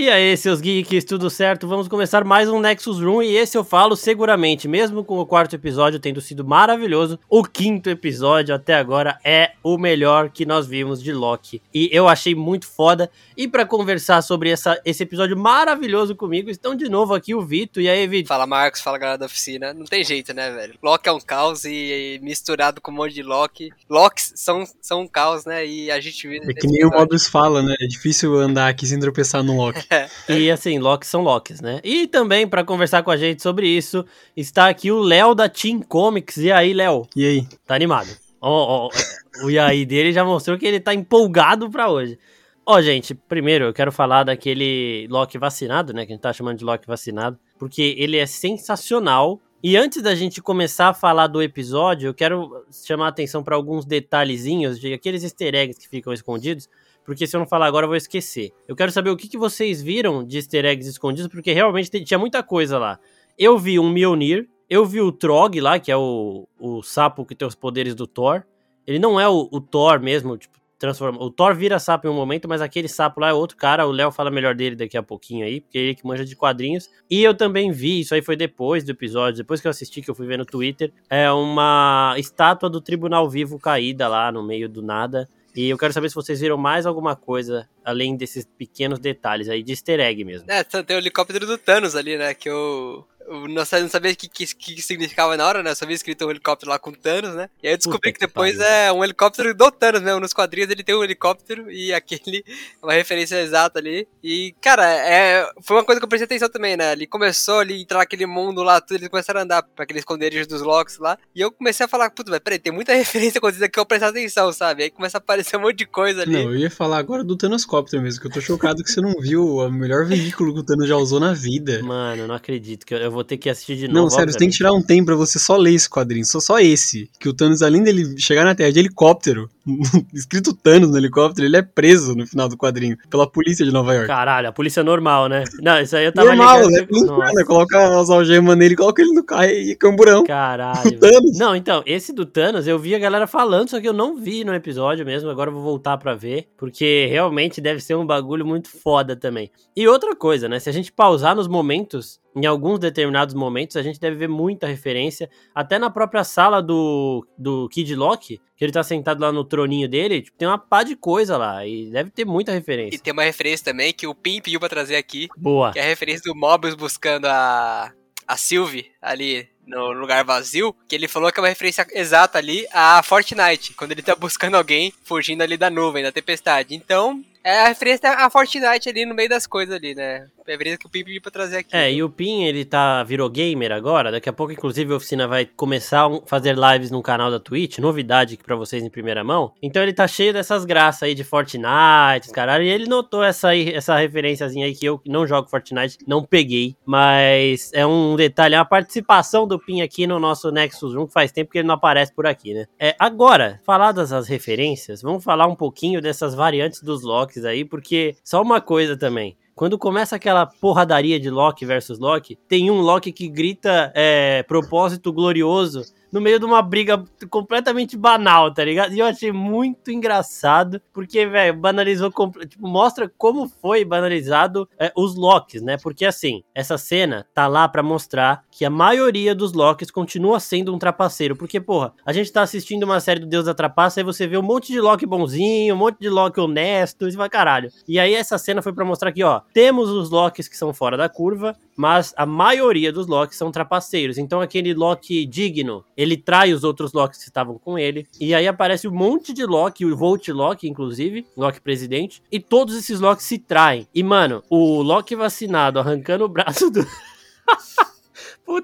E aí, seus geeks, tudo certo? Vamos começar mais um Nexus Room e esse eu falo seguramente, mesmo com o quarto episódio tendo sido maravilhoso, o quinto episódio até agora é o melhor que nós vimos de Loki. E eu achei muito foda. E para conversar sobre essa, esse episódio maravilhoso comigo, estão de novo aqui o Vito. E aí, Vito? Fala, Marcos, fala galera da oficina. Não tem jeito, né, velho? Loki é um caos e, e misturado com um monte de Loki. Locks são, são um caos, né? E a gente vive. É que nem o Mobius fala, né? É difícil andar aqui sem tropeçar no Loki. e assim, Locks são Locks, né? E também, para conversar com a gente sobre isso, está aqui o Léo da Team Comics. E aí, Léo? E aí? Tá animado? Ó, oh, oh, o e aí dele já mostrou que ele tá empolgado pra hoje. Ó, oh, gente, primeiro eu quero falar daquele Loki vacinado, né? Que a gente tá chamando de Loki vacinado. Porque ele é sensacional. E antes da gente começar a falar do episódio, eu quero chamar a atenção para alguns detalhezinhos de aqueles easter eggs que ficam escondidos porque se eu não falar agora eu vou esquecer. Eu quero saber o que, que vocês viram de easter eggs escondidos, porque realmente tinha muita coisa lá. Eu vi um Mjolnir, eu vi o Trog lá, que é o, o sapo que tem os poderes do Thor. Ele não é o, o Thor mesmo, tipo, transforma. O Thor vira sapo em um momento, mas aquele sapo lá é outro cara. O Léo fala melhor dele daqui a pouquinho aí, porque ele que manja de quadrinhos. E eu também vi, isso aí foi depois do episódio, depois que eu assisti, que eu fui ver no Twitter, é uma estátua do Tribunal Vivo caída lá no meio do nada. E eu quero saber se vocês viram mais alguma coisa além desses pequenos detalhes aí de easter egg mesmo. É, tem o helicóptero do Thanos ali, né? Que eu, eu não sabia o que, que, que, significava na hora, né? Eu só vi escrito um helicóptero lá com Thanos, né? E aí eu descobri Puta que depois que é um helicóptero do Thanos mesmo. Nos quadrinhos ele tem um helicóptero e aquele uma referência exata ali. E, cara, é, foi uma coisa que eu prestei atenção também, né? Ele começou ali a entrar naquele mundo lá, tudo, eles começaram a andar pra aqueles esconderijos dos Locks lá. E eu comecei a falar, puta, mas peraí, tem muita referência coisa que eu prestar atenção, sabe? Aí começa a aparecer um monte de coisa ali. Não, eu ia falar agora do Thanoscóptero mesmo, que eu tô chocado que você não viu o melhor veículo que o Thanos já usou na vida. Mano, não acredito que eu, eu vou ter que assistir de novo. Não, sério, você tem que tirar um tempo pra você só ler esse quadrinho, só, só esse. Que o Thanos, além dele chegar na Terra de helicóptero, escrito Thanos no helicóptero, ele é preso no final do quadrinho pela polícia de Nova York. Caralho, a polícia normal, né? Não, isso aí eu tava Normal, ligado. Né? né? Coloca as algemas nele, coloca ele no carro e camburão. Caralho. Thanos. Não, então, esse do Thanos eu vi a galera falando, só que eu não vi no episódio mesmo, agora eu vou voltar pra ver, porque realmente deve ser um bagulho muito foda também. E outra coisa, né? Se a gente pausar nos momentos em alguns determinados momentos a gente deve ver muita referência, até na própria sala do, do Kid Loki, que ele tá sentado lá no troninho dele, tipo, tem uma pá de coisa lá, e deve ter muita referência. E tem uma referência também que o Pim pediu pra trazer aqui. Boa. Que é a referência do Mobius buscando a, a Sylvie ali no lugar vazio, que ele falou que é uma referência exata ali a Fortnite, quando ele tá buscando alguém fugindo ali da nuvem, da tempestade. Então, é a referência a Fortnite ali no meio das coisas ali, né? É a que o Pim pediu pra trazer aqui. É, e o Pim, ele tá, virou gamer agora. Daqui a pouco, inclusive, a oficina vai começar a fazer lives no canal da Twitch. Novidade aqui pra vocês em primeira mão. Então ele tá cheio dessas graças aí de Fortnite, caralho. E ele notou essa, aí, essa referenciazinha aí que eu não jogo Fortnite, não peguei. Mas é um detalhe, é uma participação do Pin aqui no nosso Nexus 1, que faz tempo que ele não aparece por aqui, né? É, agora, faladas as referências, vamos falar um pouquinho dessas variantes dos Locks aí, porque só uma coisa também. Quando começa aquela porradaria de Loki versus Loki, tem um Loki que grita é, propósito glorioso no meio de uma briga completamente banal, tá ligado? E eu achei muito engraçado, porque, velho, banalizou, tipo, mostra como foi banalizado é, os Locks, né? Porque, assim, essa cena tá lá para mostrar que a maioria dos Locks continua sendo um trapaceiro, porque, porra, a gente tá assistindo uma série do Deus da Trapaça e você vê um monte de Loki bonzinho, um monte de Loki honesto, e vai caralho. E aí essa cena foi para mostrar que, ó, temos os Locks que são fora da curva, mas a maioria dos Locks são trapaceiros. Então aquele Loki digno, ele trai os outros Locks que estavam com ele. E aí aparece um monte de Loki, o Volt Loki, inclusive, Loki presidente. E todos esses Locks se traem. E, mano, o Loki vacinado arrancando o braço do.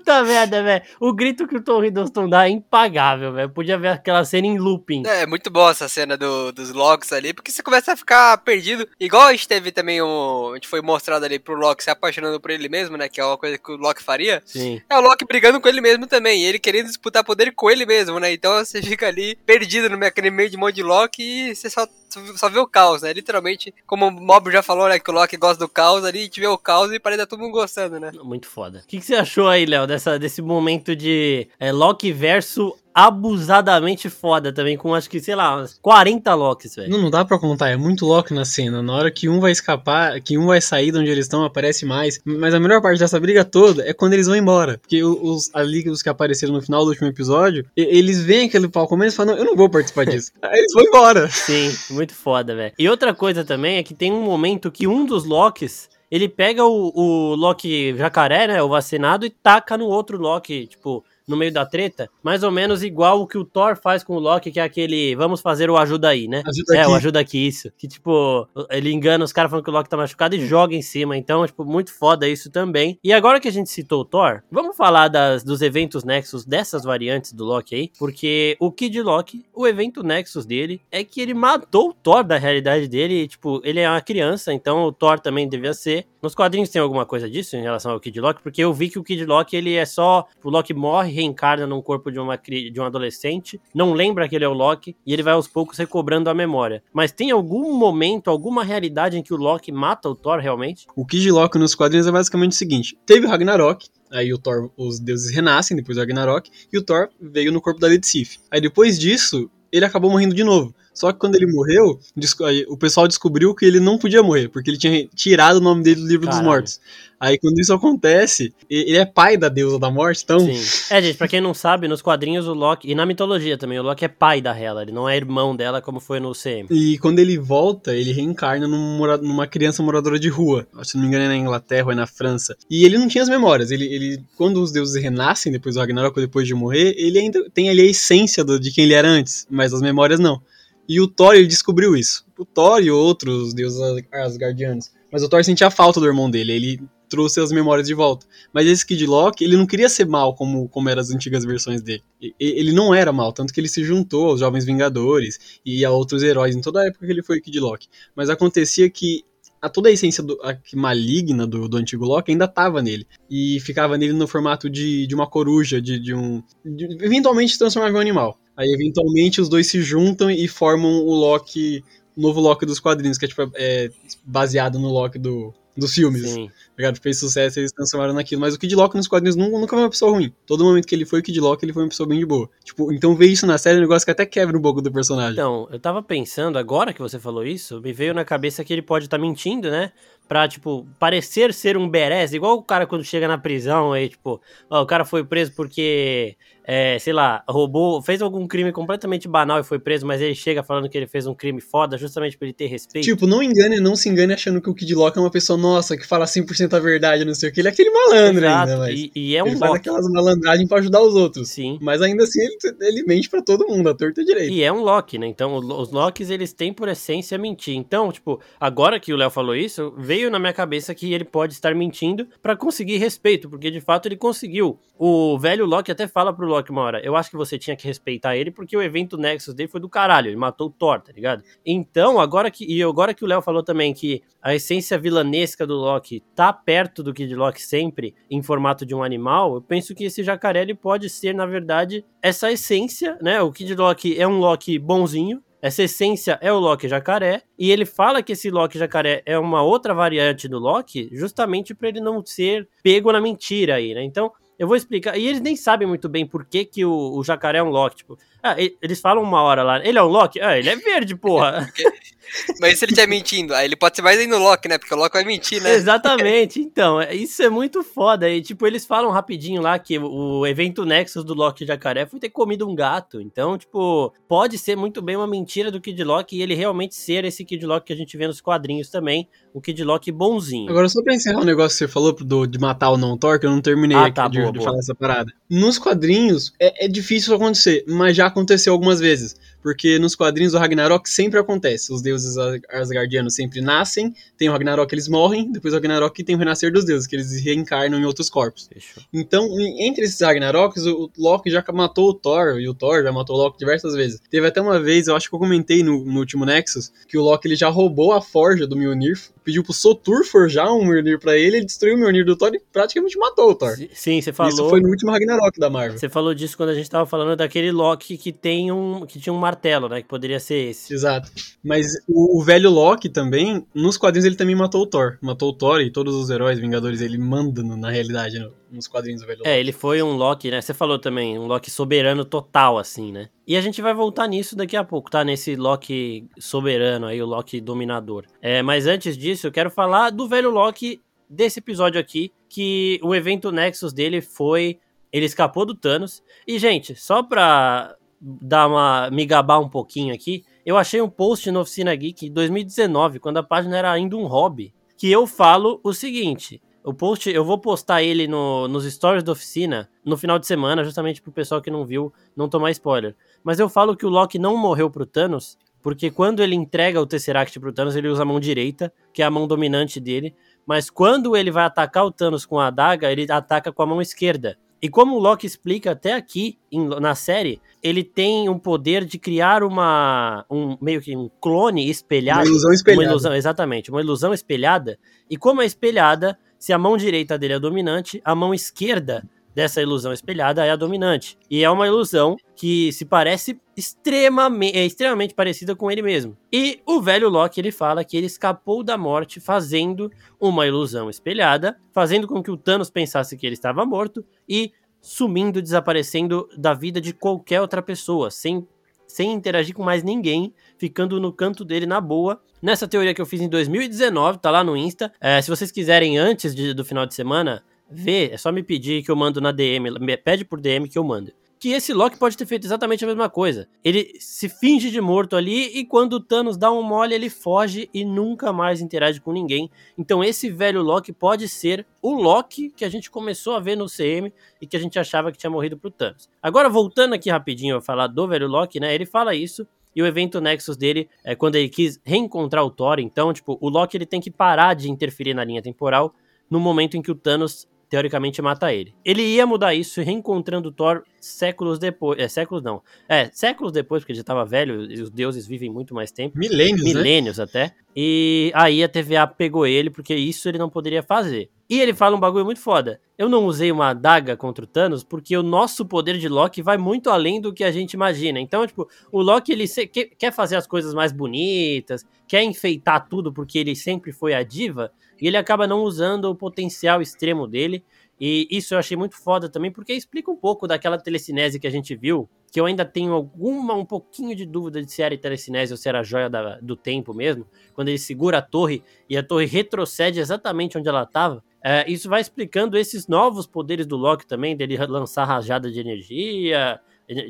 Puta merda, velho. O grito que o Tom Hiddleston dá é impagável, velho. Podia ver aquela cena em looping. É, é muito boa essa cena do, dos Locks ali, porque você começa a ficar perdido. Igual a gente teve também um. A gente foi mostrado ali pro Loki se apaixonando por ele mesmo, né? Que é uma coisa que o Loki faria. Sim. É o Loki brigando com ele mesmo também. E ele querendo disputar poder com ele mesmo, né? Então você fica ali perdido no meio de um monte de Loki e você só só vê o caos, né? Literalmente, como o Mob já falou, né? Que o Loki gosta do caos ali, a gente vê o caos e parece que tá todo mundo gostando, né? Muito foda. O que, que você achou aí, Léo, desse momento de é, Loki versus abusadamente foda também, com acho que, sei lá, uns 40 Locks, velho. Não, não dá pra contar, é muito Loki na cena. Na hora que um vai escapar, que um vai sair de onde eles estão, aparece mais. Mas a melhor parte dessa briga toda é quando eles vão embora. Porque os, a liga dos que apareceram no final do último episódio, eles veem aquele palco começo e falam, eu não vou participar disso. Aí eles vão embora. Sim, muito foda, velho. E outra coisa também é que tem um momento que um dos Locks ele pega o, o Loki jacaré, né, o vacinado, e taca no outro Loki, tipo, no meio da treta, mais ou menos igual o que o Thor faz com o Loki, que é aquele vamos fazer o ajuda aí, né? Ajuda é, aqui. o ajuda aqui, isso. Que tipo, ele engana os caras falando que o Loki tá machucado e joga em cima. Então, tipo, muito foda isso também. E agora que a gente citou o Thor, vamos falar das, dos eventos Nexus dessas variantes do Loki aí, porque o Kid Loki, o evento Nexus dele é que ele matou o Thor da realidade dele. E, tipo, ele é uma criança, então o Thor também devia ser. Nos quadrinhos tem alguma coisa disso em relação ao Kid Loki? Porque eu vi que o Kid Loki, ele é só. O Loki morre, reencarna num corpo de, uma, de um adolescente, não lembra que ele é o Loki, e ele vai aos poucos recobrando a memória. Mas tem algum momento, alguma realidade em que o Loki mata o Thor realmente? O Kid Loki nos quadrinhos é basicamente o seguinte: teve o Ragnarok, aí o Thor, os deuses renascem depois do Ragnarok, e o Thor veio no corpo da Lady Sif. Aí depois disso, ele acabou morrendo de novo. Só que quando ele morreu, o pessoal descobriu que ele não podia morrer, porque ele tinha tirado o nome dele do livro dos Caralho. mortos. Aí quando isso acontece, ele é pai da deusa da morte, então. Sim. É, gente, pra quem não sabe, nos quadrinhos o Loki, e na mitologia também, o Loki é pai da Hela, ele não é irmão dela como foi no CM. E quando ele volta, ele reencarna num numa criança moradora de rua. Se não me engano, é na Inglaterra ou é na França. E ele não tinha as memórias. Ele, ele quando os deuses renascem depois do Ragnarok, depois de morrer, ele ainda tem ali a essência do- de quem ele era antes, mas as memórias não. E o Thor, ele descobriu isso. O Thor e outros deuses asgardianos. Mas o Thor sentia falta do irmão dele. Ele trouxe as memórias de volta. Mas esse Kid Loki, ele não queria ser mal como, como eram as antigas versões dele. Ele não era mal, tanto que ele se juntou aos Jovens Vingadores e a outros heróis em toda a época que ele foi Kid Loki. Mas acontecia que a toda a essência do, a, maligna do, do antigo Loki ainda estava nele. E ficava nele no formato de, de uma coruja, de, de um. de- eventualmente transformava em um animal. Aí eventualmente os dois se juntam e formam o Loki. O novo Loki dos quadrinhos, que é, tipo, é baseado no Loki do, dos filmes. Sim. Ligado? Fez sucesso e eles transformaram naquilo. Mas o Kid Loki nos quadrinhos nunca, nunca foi uma pessoa ruim. Todo momento que ele foi o Kid Loki, ele foi uma pessoa bem de boa. Tipo, então ver isso na série é um negócio que até quebra um pouco do personagem. Então, eu tava pensando, agora que você falou isso, me veio na cabeça que ele pode estar mentindo, né? Pra, tipo, parecer ser um berés, igual o cara quando chega na prisão aí, tipo, ó, o cara foi preso porque, é, sei lá, roubou, fez algum crime completamente banal e foi preso, mas ele chega falando que ele fez um crime foda justamente pra ele ter respeito. Tipo, não engane, não se engane achando que o Kid Loki é uma pessoa, nossa, que fala 100% a verdade, não sei o que. Ele é aquele malandro Exato, ainda, mas. e, e é um ele faz Loki. aquelas malandragens pra ajudar os outros. Sim. Mas ainda assim, ele, ele mente pra todo mundo, a torta a direita. E é um Loki, né? Então, os Locks, eles têm por essência mentir. Então, tipo, agora que o Léo falou isso, veio na minha cabeça que ele pode estar mentindo pra conseguir respeito, porque de fato ele conseguiu. O velho Loki até fala pro Loki uma hora: Eu acho que você tinha que respeitar ele, porque o evento Nexus dele foi do caralho, ele matou o Thor, tá ligado? Então, agora que. E agora que o Léo falou também que a essência vilanesca do Loki tá perto do Kid Loki sempre, em formato de um animal, eu penso que esse jacaré ele pode ser, na verdade, essa essência, né? O Kid Loki é um Loki bonzinho. Essa essência é o Loki jacaré, e ele fala que esse Loki jacaré é uma outra variante do Loki, justamente pra ele não ser pego na mentira aí, né? Então, eu vou explicar. E eles nem sabem muito bem por que, que o, o jacaré é um Loki. Tipo, ah, eles falam uma hora lá, ele é um Loki? Ah, ele é verde, porra. Mas e se ele estiver mentindo? Aí ele pode ser mais ainda o Loki, né? Porque o Loki vai mentir, né? Exatamente, então, é- isso é muito foda. E, tipo, eles falam rapidinho lá que o, evento Nexus do Loki Jacaré foi ter comido um gato. Então, tipo, pode ser muito bem uma mentira do Kid Loki e ele realmente ser esse Kid Loki que a gente vê nos quadrinhos também, o Kid Loki bonzinho. Agora, só pra encerrar o negócio que você falou do, de matar o não Thor, que eu não terminei Ah, aqui tá, de, boa, de boa. falar essa parada. Nos quadrinhos, é, é difícil acontecer, mas já aconteceu algumas vezes. Porque nos quadrinhos do Ragnarok sempre acontece. Os deuses As- Asgardianos sempre nascem, tem o Ragnarok, eles morrem, depois o Ragnarok tem o renascer dos deuses, que eles reencarnam em outros corpos. Fechou. Então, entre esses Ragnaroks, o Loki já matou o Thor, e o Thor já matou o Loki diversas vezes. Teve até uma vez, eu acho que eu comentei no, no último Nexus, que o Loki ele já roubou a forja do Mjolnir, pediu pro Sotur forjar um Mjolnir pra ele, ele destruiu o Mjolnir do Thor e praticamente matou o Thor. Sim, você falou. Isso foi no último Ragnarok. Ragnarok da Marvel. Você falou disso quando a gente tava falando daquele Loki que tem um que tinha um martelo, né, que poderia ser esse. Exato. Mas o, o velho Loki também, nos quadrinhos ele também matou o Thor. Matou o Thor e todos os heróis Vingadores ele manda no, na realidade no, nos quadrinhos do velho Loki. É, ele foi um Loki, né? Você falou também, um Loki soberano total assim, né? E a gente vai voltar nisso daqui a pouco, tá? Nesse Loki soberano aí, o Loki dominador. É, mas antes disso, eu quero falar do velho Loki desse episódio aqui, que o evento Nexus dele foi. Ele escapou do Thanos. E, gente, só pra dar uma. me gabar um pouquinho aqui, eu achei um post no Oficina Geek em 2019, quando a página era ainda um hobby, que eu falo o seguinte. O post, eu vou postar ele no, nos stories da oficina no final de semana, justamente pro pessoal que não viu não tomar spoiler. Mas eu falo que o Loki não morreu pro Thanos, porque quando ele entrega o Tesseract pro Thanos, ele usa a mão direita, que é a mão dominante dele. Mas quando ele vai atacar o Thanos com a adaga, ele ataca com a mão esquerda. E como o Loki explica até aqui em, na série, ele tem um poder de criar uma um meio que um clone espelhado, Uma ilusão espelhada. uma ilusão, exatamente, uma ilusão espelhada. E como é espelhada, se a mão direita dele é dominante, a mão esquerda dessa ilusão espelhada é a dominante. E é uma ilusão que se parece extremamente, é extremamente parecida com ele mesmo. E o velho Loki ele fala que ele escapou da morte fazendo uma ilusão espelhada, fazendo com que o Thanos pensasse que ele estava morto e sumindo, desaparecendo da vida de qualquer outra pessoa, sem sem interagir com mais ninguém, ficando no canto dele na boa. Nessa teoria que eu fiz em 2019, tá lá no Insta. É, se vocês quiserem antes de- do final de semana ver, é só me pedir que eu mando na DM. Pede por DM que eu mando. Que esse Loki pode ter feito exatamente a mesma coisa. Ele se finge de morto ali e quando o Thanos dá um mole, ele foge e nunca mais interage com ninguém. Então esse velho Loki pode ser o Loki que a gente começou a ver no CM e que a gente achava que tinha morrido pro Thanos. Agora, voltando aqui rapidinho a falar do velho Loki, né? Ele fala isso. E o evento Nexus dele é quando ele quis reencontrar o Thor. Então, tipo, o Loki ele tem que parar de interferir na linha temporal no momento em que o Thanos teoricamente mata ele. Ele ia mudar isso reencontrando Thor séculos depois. É, séculos não. É, séculos depois, porque ele já tava velho e os deuses vivem muito mais tempo Milênios, né? milênios até. E aí a TVA pegou ele, porque isso ele não poderia fazer. E ele fala um bagulho muito foda. Eu não usei uma adaga contra o Thanos porque o nosso poder de Loki vai muito além do que a gente imagina. Então, tipo, o Loki ele se- quer fazer as coisas mais bonitas, quer enfeitar tudo porque ele sempre foi a diva, e ele acaba não usando o potencial extremo dele. E isso eu achei muito foda também, porque explica um pouco daquela telecinese que a gente viu, que eu ainda tenho alguma, um pouquinho de dúvida de se era telecinese ou se era a joia da- do tempo mesmo, quando ele segura a torre e a torre retrocede exatamente onde ela estava. isso vai explicando esses novos poderes do Loki também, dele lançar rajada de energia,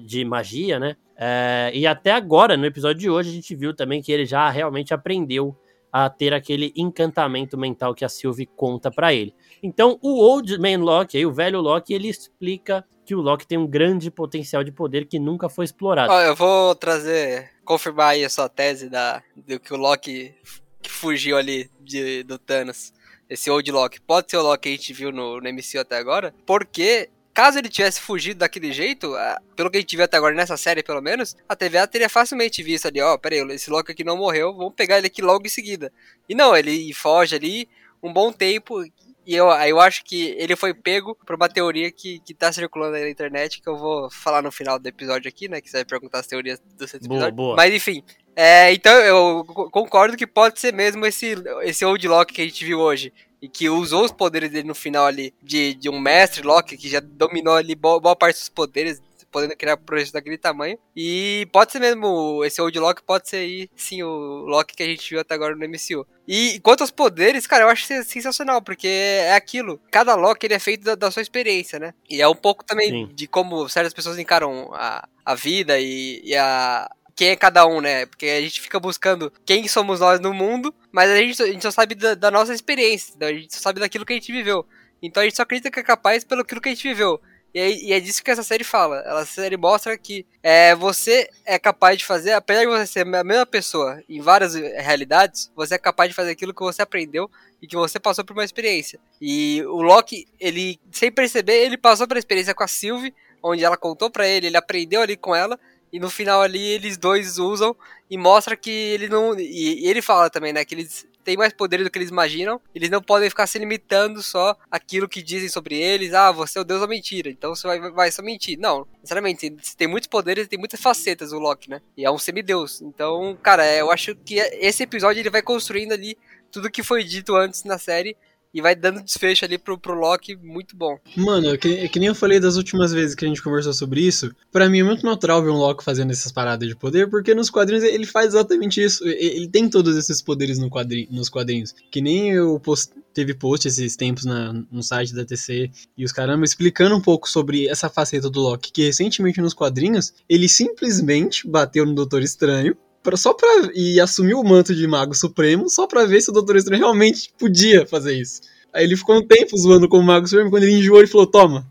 de magia, né? É, e até agora, no episódio de hoje, a gente viu também que ele já realmente aprendeu a ter aquele encantamento mental que a Sylvie conta pra ele. Então, o Old Man aí, o velho Loki, ele explica que o Loki tem um grande potencial de poder que nunca foi explorado. Eu vou trazer, confirmar aí a sua tese da, do que o Loki que fugiu ali de, do Thanos. Esse Old Loki. Pode ser o Loki que a gente viu no, no MCU até agora. Porque, caso ele tivesse fugido daquele jeito, ah, pelo que a gente viu até agora nessa série, pelo menos, a TVA teria facilmente visto ali, ó, peraí, esse Loki aqui não morreu, vamos pegar ele aqui logo em seguida. E não, ele foge ali um bom tempo. E eu, eu acho que ele foi pego por uma teoria que, que tá circulando aí na internet, que eu vou falar no final do episódio aqui, né? Que você vai perguntar as teorias do seu Boa, episódio. boa. Mas enfim. é, então eu co- concordo que pode ser mesmo esse, esse Old Loki que a gente viu hoje. E que usou os poderes dele no final ali de, de um mestre Loki que já dominou ali boa, boa parte dos poderes, podendo criar projetos daquele tamanho. E pode ser mesmo, esse Old Loki pode ser aí, sim, o Loki que a gente viu até agora no MCU. E quanto aos poderes, cara, eu acho sen- sensacional, porque é aquilo. Cada Loki ele é feito da, da sua experiência, né? E é um pouco também Sim. de como certas pessoas encaram a, a vida e, e a. Quem é cada um, né? Porque a gente fica buscando quem somos nós no mundo, mas a gente, a gente só sabe da, da nossa experiência, a gente só sabe daquilo que a gente viveu. Então a gente só acredita que é capaz pelo que a gente viveu. E, é- e é disso que essa série fala. Ela, série mostra que é, você é capaz de fazer, apesar de você ser a mesma pessoa em várias realidades, você é capaz de fazer aquilo que você aprendeu e que você passou por uma experiência. E o Loki, ele, sem perceber, ele passou pela experiência com a Sylvie, onde ela contou pra ele, ele aprendeu ali com ela, e no final ali eles dois usam e mostra que ele não. E, ele fala também, né? Que eles têm mais poder do que eles imaginam. Eles não podem ficar se limitando só aquilo que dizem sobre eles. Ah, você é o deus da mentira, então você vai, vai só mentir. Não, sinceramente, tem muitos poderes, tem muitas facetas o Loki, né? E é um semideus. Então, cara, eu acho que esse episódio ele vai construindo ali tudo que foi dito antes na série e vai dando desfecho ali pro, pro Loki muito bom. Mano, é que, é que nem eu falei das últimas vezes que a gente conversou sobre isso, para mim é muito natural ver um Loki fazendo essas paradas de poder, porque nos quadrinhos ele faz exatamente isso. Ele tem todos esses poderes no quadrinho, nos quadrinhos. Que nem eu post, teve post esses tempos na, no site da TC e os caramba explicando um pouco sobre essa faceta do Loki, que recentemente nos quadrinhos ele simplesmente bateu no Doutor Estranho pra, só pra. e assumiu o manto de Mago Supremo só pra ver se o Doutor Estranho realmente podia fazer isso. Aí ele ficou um tempo zoando como Mago Supremo, quando ele enjoou, ele falou: Toma,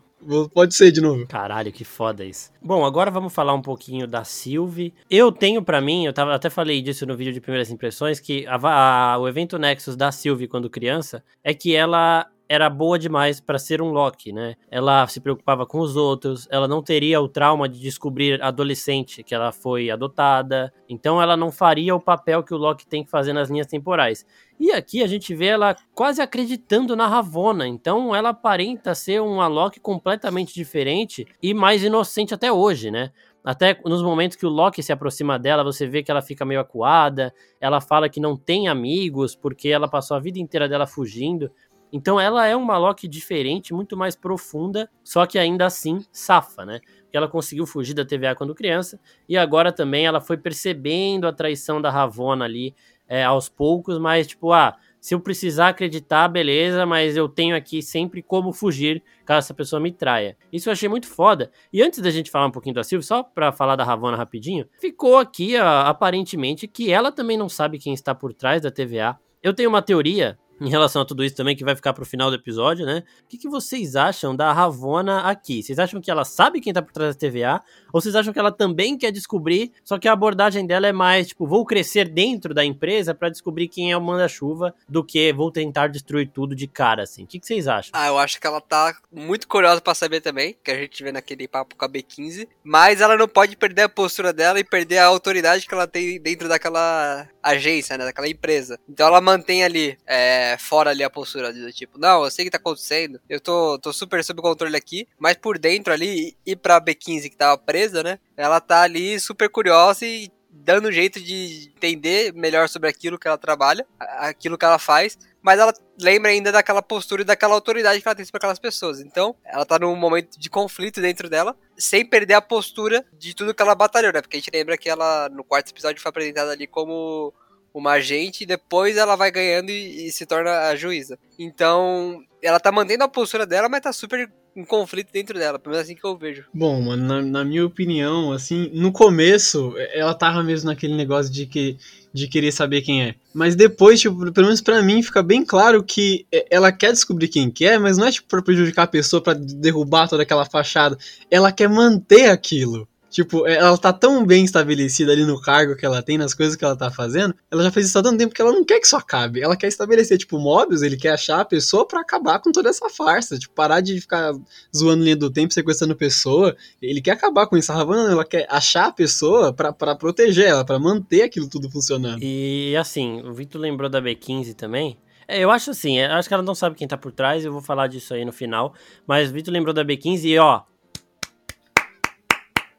Pode ser de novo. Caralho, que foda isso. Bom, agora vamos falar um pouquinho da Sylvie. Eu tenho para mim, eu tava, até falei disso no vídeo de primeiras impressões, que a, a, o evento Nexus da Sylvie quando criança é que ela era boa demais para ser um Loki, né? Ela se preocupava com os outros, ela não teria o trauma de descobrir adolescente que ela foi adotada, então ela não faria o papel que o Loki tem que fazer nas linhas temporais. E aqui a gente vê ela quase acreditando na Ravonna, então ela aparenta ser uma Loki completamente diferente e mais inocente até hoje, né? Até nos momentos que o Loki se aproxima dela, você vê que ela fica meio acuada. Ela fala que não tem amigos porque ela passou a vida inteira dela fugindo. Então ela é uma Loki diferente, muito mais profunda, só que ainda assim safa, né? Porque ela conseguiu fugir da TVA quando criança e agora também ela foi percebendo a traição da Ravonna ali é, aos poucos, mas tipo, ah, se eu precisar acreditar, beleza, mas eu tenho aqui sempre como fugir caso essa pessoa me traia. Isso eu achei muito foda. E antes da gente falar um pouquinho da Silvia, só pra falar da Ravonna rapidinho, ficou aqui aparentemente que ela também não sabe quem está por trás da TVA. Eu tenho uma teoria em relação a tudo isso também, que vai ficar pro final do episódio, né? O que, que, vocês acham da Ravona aqui? Vocês acham que ela sabe quem tá por trás da TVA? Ou vocês acham que ela também quer descobrir, só que a abordagem dela é mais, tipo, vou crescer dentro da empresa para descobrir quem é o manda-chuva, do que vou tentar destruir tudo de cara, assim? O que, que, vocês acham? Ah, eu acho que ela tá muito curiosa para saber também, que a gente vê naquele papo com a B15, mas ela não pode perder a postura dela e perder a autoridade que ela tem dentro daquela agência, né, daquela empresa. Então ela mantém ali, é, fora ali a postura do tipo, não, eu sei o que tá acontecendo, eu tô, tô super sob controle aqui, mas por dentro ali, e pra B15 que tava presa, né, ela tá ali super curiosa e dando jeito de entender melhor sobre aquilo que ela trabalha, aquilo que ela faz, mas ela lembra ainda daquela postura e daquela autoridade que ela tem sobre aquelas pessoas. Então, ela tá num momento de conflito dentro dela, sem perder a postura de tudo que ela batalhou, né? Porque a gente lembra que ela, no quarto episódio, foi apresentada ali como uma agente e depois ela vai ganhando e, e se torna a juíza. Então, ela tá mantendo a postura dela, mas tá super em conflito dentro dela, pelo menos assim que eu vejo. Bom, mano, na, na, minha opinião, assim, no começo, ela tava mesmo naquele negócio de que de querer saber quem é. Mas depois, tipo, pelo menos para mim, fica bem claro que ela quer descobrir quem que é, mas não é tipo pra prejudicar a pessoa, para derrubar toda aquela fachada. Ela quer manter aquilo. Tipo, é, ela tá tão bem estabelecida ali no cargo que ela tem, nas coisas que ela tá fazendo, ela já fez isso há tanto tempo que ela não quer que isso acabe. Ela quer estabelecer, tipo, Mobius, ele quer achar a pessoa para acabar com toda essa farsa, tipo, parar de ficar zoando linha do tempo, sequestrando pessoa. Ele quer acabar com isso. A Havana, ela quer achar a pessoa para proteger ela, para manter aquilo tudo funcionando. E assim, o Vitor lembrou da B15 também. É, eu acho assim, eu acho que ela não sabe quem tá por trás, eu vou falar disso aí no final. Mas o Vitor lembrou da B15 e ó,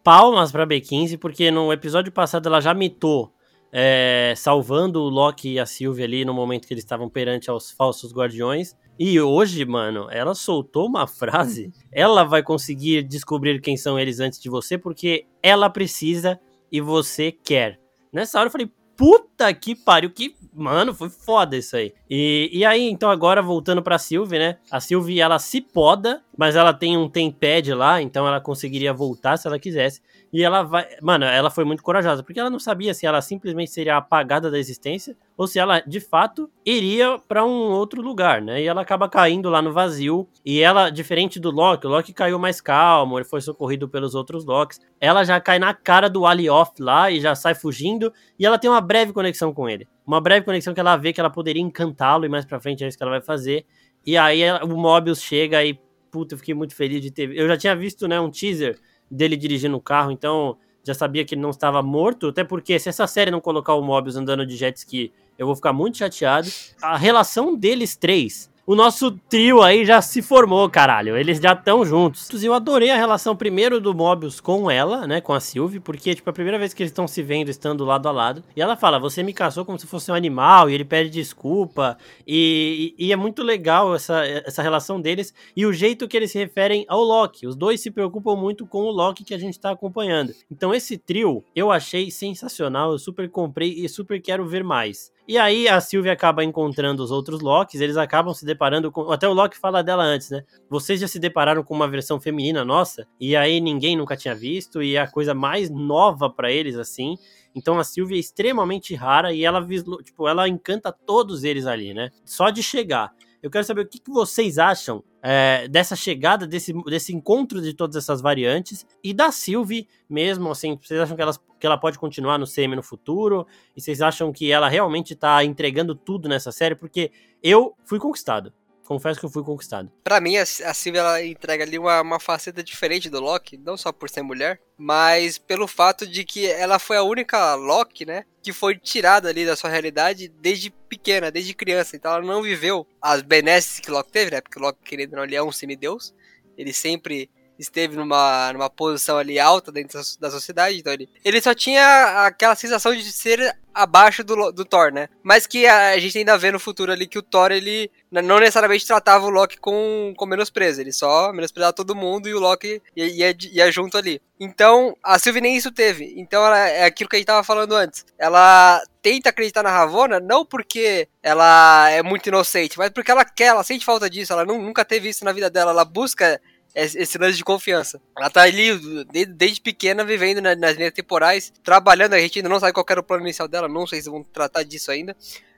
palmas pra B15, porque no episódio passado ela já mitou, é, salvando o Loki e a Sylvie ali no momento que eles estavam perante aos falsos guardiões. E hoje, mano, ela soltou uma frase. Ela vai conseguir descobrir quem são eles antes de você, porque ela precisa e você quer. Nessa hora eu falei, puta que pariu, que. Mano, foi foda isso aí. E, e aí, então, agora voltando pra Sylvie, né? A Sylvie, ela se poda, mas ela tem um tempad lá, então ela conseguiria voltar se ela quisesse. E ela vai. Mano, ela foi muito corajosa, porque ela não sabia se ela simplesmente seria apagada da existência ou se ela de fato iria para um outro lugar, né? E ela acaba caindo lá no vazio. E ela, diferente do Loki, o Loki caiu mais calmo, ele foi socorrido pelos outros Locks. Ela já cai na cara do Alioth lá e já sai fugindo. E ela tem uma breve conexão com ele. Uma breve conexão que ela vê que ela poderia encantá-lo e mais pra frente é isso que ela vai fazer. E aí o Mobius chega e, puta, eu fiquei muito feliz de ter. Eu já tinha visto, né, um teaser dele dirigindo o carro, então já sabia que ele não estava morto, até porque se essa série não colocar o Mobius andando de jet ski, eu vou ficar muito chateado. A relação deles três o nosso trio aí já se formou, caralho. Eles já estão juntos. Eu adorei a relação primeiro do Mobius com ela, né, com a Sylvie, porque tipo a primeira vez que eles estão se vendo estando lado a lado. E ela fala: "Você me caçou como se fosse um animal", e ele pede desculpa. E, e, e é muito legal essa, essa relação deles e o jeito que eles se referem ao Loki. Os dois se preocupam muito com o Loki que a gente tá acompanhando. Então esse trio eu achei sensacional, eu super comprei e super quero ver mais. E aí a Sylvie acaba encontrando os outros Locks, eles acabam se deparando com. Até o Loki fala dela antes, né? Vocês já se depararam com uma versão feminina nossa, e aí ninguém nunca tinha visto, e é a coisa mais nova para eles, assim. Então a Sylvie é extremamente rara e ela, tipo, ela encanta todos eles ali, né? Só de chegar. Eu quero saber o que, que vocês acham é, dessa chegada, desse, desse encontro de todas essas variantes e da Sylvie mesmo, assim, vocês acham que, elas, que ela pode continuar no CM no futuro? E vocês acham que ela realmente tá entregando tudo nessa série? Porque eu fui conquistado confesso que eu fui conquistado. Para mim, a, a Sylvie ela entrega ali uma, uma faceta diferente do Loki, não só por ser mulher, mas pelo fato de que ela foi a única Loki, né, que foi tirada ali da sua realidade desde pequena, desde criança. Então ela não viveu as benesses que Loki teve, né, porque Loki, querendo ou não, ele é um semideus. Ele sempre esteve numa, numa posição ali alta dentro da sociedade, então ele, ele só tinha aquela sensação de ser abaixo do, do Thor, né? Mas que a, a, gente ainda vê no futuro ali que o Thor, ele não necessariamente tratava o Loki com, com menosprezo, ele só menosprezava todo mundo e o Loki ia, ia, ia junto ali. Então, a Sylvie nem isso teve. Então, ela, é aquilo que a gente tava falando antes. Ela tenta acreditar na Ravonna, não porque ela é muito inocente, mas porque ela quer, ela sente falta disso, ela não, nunca teve isso na vida dela, ela busca esse lance de confiança. Ela tá ali desde, desde pequena vivendo nas, nas linhas temporais, trabalhando, a gente ainda não sabe qual era o plano inicial dela, não sei se vão tratar disso ainda.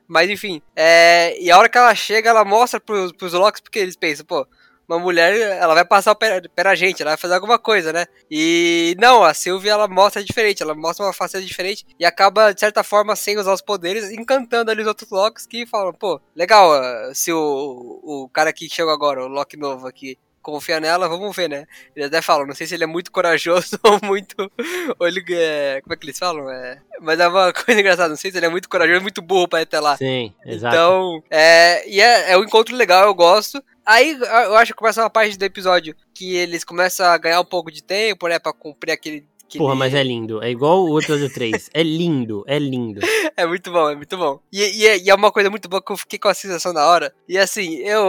Mas enfim, é, e a hora que ela chega, ela mostra pros, pros Locks, porque eles pensam, pô, uma mulher, ela vai passar pela gente, ela vai fazer alguma coisa, né? E não, a Sylvie ela mostra diferente, ela mostra uma faceta diferente e acaba, de certa forma, sem usar os poderes, encantando ali os outros Locks que falam, pô, legal, se o, o cara que chegou agora, o Loki novo aqui, confia nela, vamos ver, né? Eles até falam, não sei se ele é muito corajoso ou muito. Ou ele é. Como é que eles falam? É, mas é uma coisa engraçada, não sei se ele é muito corajoso muito burro pra ir até lá. Sim, exato. Então, é, e é, é um encontro legal, eu gosto. Aí eu acho que começa uma parte do episódio que eles começam a ganhar um pouco de tempo, né? Pra cumprir aquele Porra, mas é lindo. É igual o episódio 3. é lindo, é lindo. É muito bom, é muito bom. E, e, é, e, é uma coisa muito boa que eu fiquei com a sensação na hora. E assim, eu,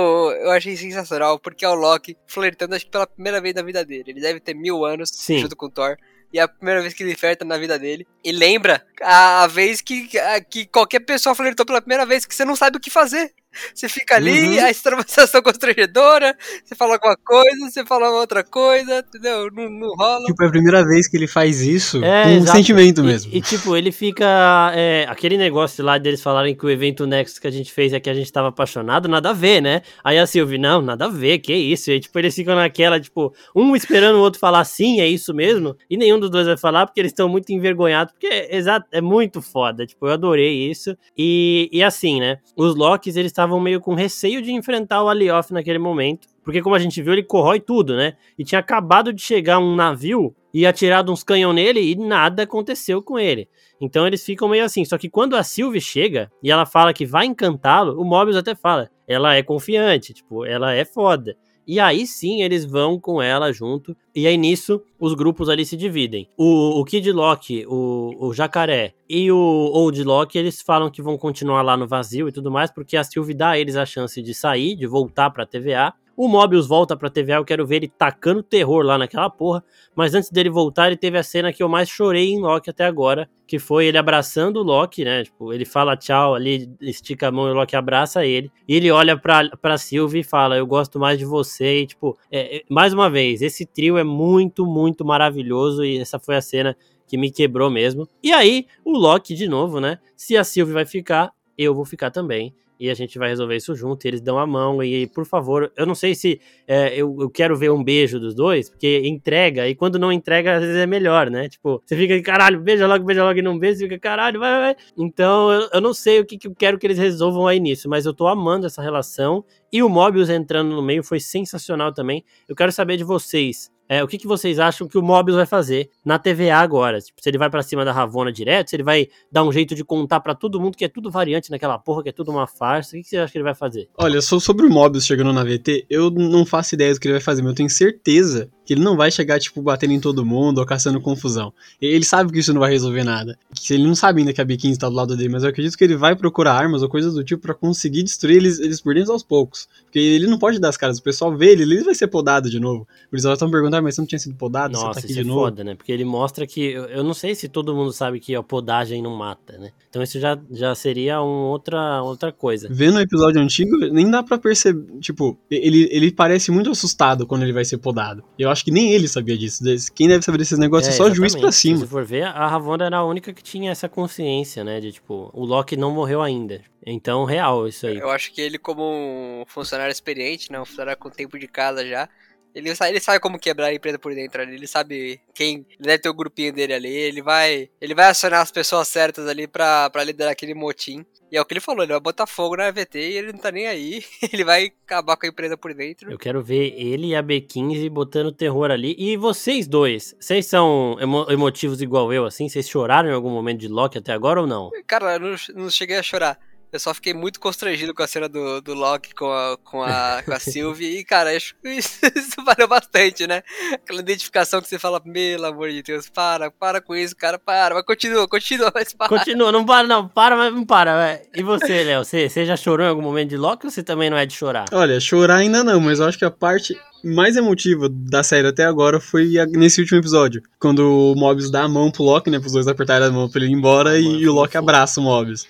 eu achei sensacional, porque é o Loki flertando, acho que pela primeira vez na vida dele. Ele deve ter mil anos Sim. junto com o Thor e é a primeira vez que ele flerta na vida dele. E lembra a, a vez que, a, que qualquer pessoa flertou pela primeira vez que você não sabe o que fazer. Você fica ali, uhum. aí você tá numa situação constrangedora, você fala alguma coisa, você fala outra coisa, entendeu? Não, não rola. Tipo, é a primeira vez que ele faz isso é, com um sentimento mesmo. E, e, tipo, ele fica. É, aquele negócio lá deles falarem que o evento Next que a gente fez é que a gente tava apaixonado, nada a ver, né? Aí a Silvia, não, nada a ver, que isso? E aí, tipo, eles ficam naquela, tipo, um esperando o outro falar sim, é isso mesmo, e nenhum dos dois vai falar porque eles estão muito envergonhados, porque é, exato, é muito foda. Tipo, eu adorei isso. E, e assim, né? Os Locks, eles estavam meio com receio de enfrentar o Alioth naquele momento. Porque, como a gente viu, ele corrói tudo, né? E tinha acabado de chegar um navio e atirado uns canhão nele e nada aconteceu com ele. Então eles ficam meio assim. Só que quando a Sylvie chega e ela fala que vai encantá-lo, o Mobius até fala: ela é confiante, tipo, ela é foda. E aí sim eles vão com ela junto. E aí nisso os grupos ali se dividem. O, o Kid Loki, o, o Jacaré e o Old Loki, eles falam que vão continuar lá no vazio e tudo mais, porque a Sylvie dá a eles a chance de sair, de voltar pra TVA. O Mobius volta pra TVA, eu quero ver ele tacando terror lá naquela porra. Mas antes dele voltar, ele teve a cena que eu mais chorei em Loki até agora, que foi ele abraçando o Loki, né? Tipo, ele fala tchau ali, estica a mão e o Loki abraça ele. E ele olha pra, pra Sylvie e fala, eu gosto mais de você. E, tipo, é, é, mais uma vez, esse trio é muito, muito maravilhoso e essa foi a cena que me quebrou mesmo. E aí, o Loki de novo, né? Se a Sylvie vai ficar, eu vou ficar também e a gente vai resolver isso junto. E eles dão a mão. E, por favor, eu não sei se é, eu, eu, quero ver um beijo dos dois, porque entrega, e quando não entrega, às vezes é melhor, né? Tipo, você fica, caralho, beija logo, beija logo e não beija, você fica, caralho, vai, vai. Então, eu, eu não sei o que, que eu quero que eles resolvam aí nisso, mas eu tô amando essa relação. E o Mobius entrando no meio foi sensacional também. Eu quero saber de vocês. É, o que, que vocês acham que o Mobius vai fazer na TVA agora? Tipo, se ele vai para cima da Ravona direto, se ele vai dar um jeito de contar para todo mundo que é tudo variante naquela porra, que é tudo uma farsa, o que, que você acha que ele vai fazer? Olha, sobre o Mobius chegando na VT, eu não faço ideia do que ele vai fazer, mas eu tenho certeza que ele não vai chegar, tipo, batendo em todo mundo ou caçando confusão. Ele sabe que isso não vai resolver nada. Ele não sabe ainda que a B-15 tá do lado dele, mas eu acredito que ele vai procurar armas ou coisas do tipo para conseguir destruir eles, eles por dentro aos poucos. Porque ele não pode dar as caras, o pessoal vê ele, ele vai ser podado de novo. Eles estão perguntando, mas você não tinha sido podado? Nossa, você tá aqui isso de é novo? foda, né? Porque ele mostra que. Eu, eu não sei se todo mundo sabe que a podagem não mata, né? Então isso já, já seria um outra, outra coisa. Vendo o episódio antigo, nem dá pra perceber. Tipo, ele, ele parece muito assustado quando ele vai ser podado. Eu acho que nem ele sabia disso. Quem deve saber desses negócios é, só o juiz pra cima. Se for ver, a Ravonna era a única que tinha essa consciência, né? De tipo, o Loki não morreu ainda. Então, real isso aí. Eu acho que ele, como um funcionário experiente, né? Um funcionário com tempo de casa já, ele sabe, ele sabe como quebrar a empresa por dentro ali, ele sabe quem. Ele deve ter o grupinho dele ali, ele vai. Ele vai acionar as pessoas certas ali pra, pra liderar aquele motim. E é o que ele falou, ele vai botar fogo na VT e ele não tá nem aí. Ele vai acabar com a empresa por dentro. Eu quero ver ele e a B15 botando terror ali. E vocês dois, vocês são emo emotivos igual eu, assim? Vocês choraram em algum momento de Loki até agora ou não? Cara, eu não, não cheguei a chorar. Eu só fiquei muito constrangido com a cena do, do Loki com a, com a, com a Sylvie. E, cara, acho que isso, isso valeu bastante, né? Aquela identificação que você fala, pelo amor de Deus, para, para com isso, cara, para. Mas continua, continua, mas para. Continua, não para, não, para, mas não para. Véio. E você, Léo, você, você já chorou em algum momento de Loki ou você também não é de chorar? Olha, chorar ainda não, mas eu acho que a parte mais emotiva da série até agora foi nesse último episódio. Quando o Mobius dá a mão pro Loki, né? Pros dois apertarem a mão pra ele ir embora ah, e, mano, o Loki abraça o Mobius.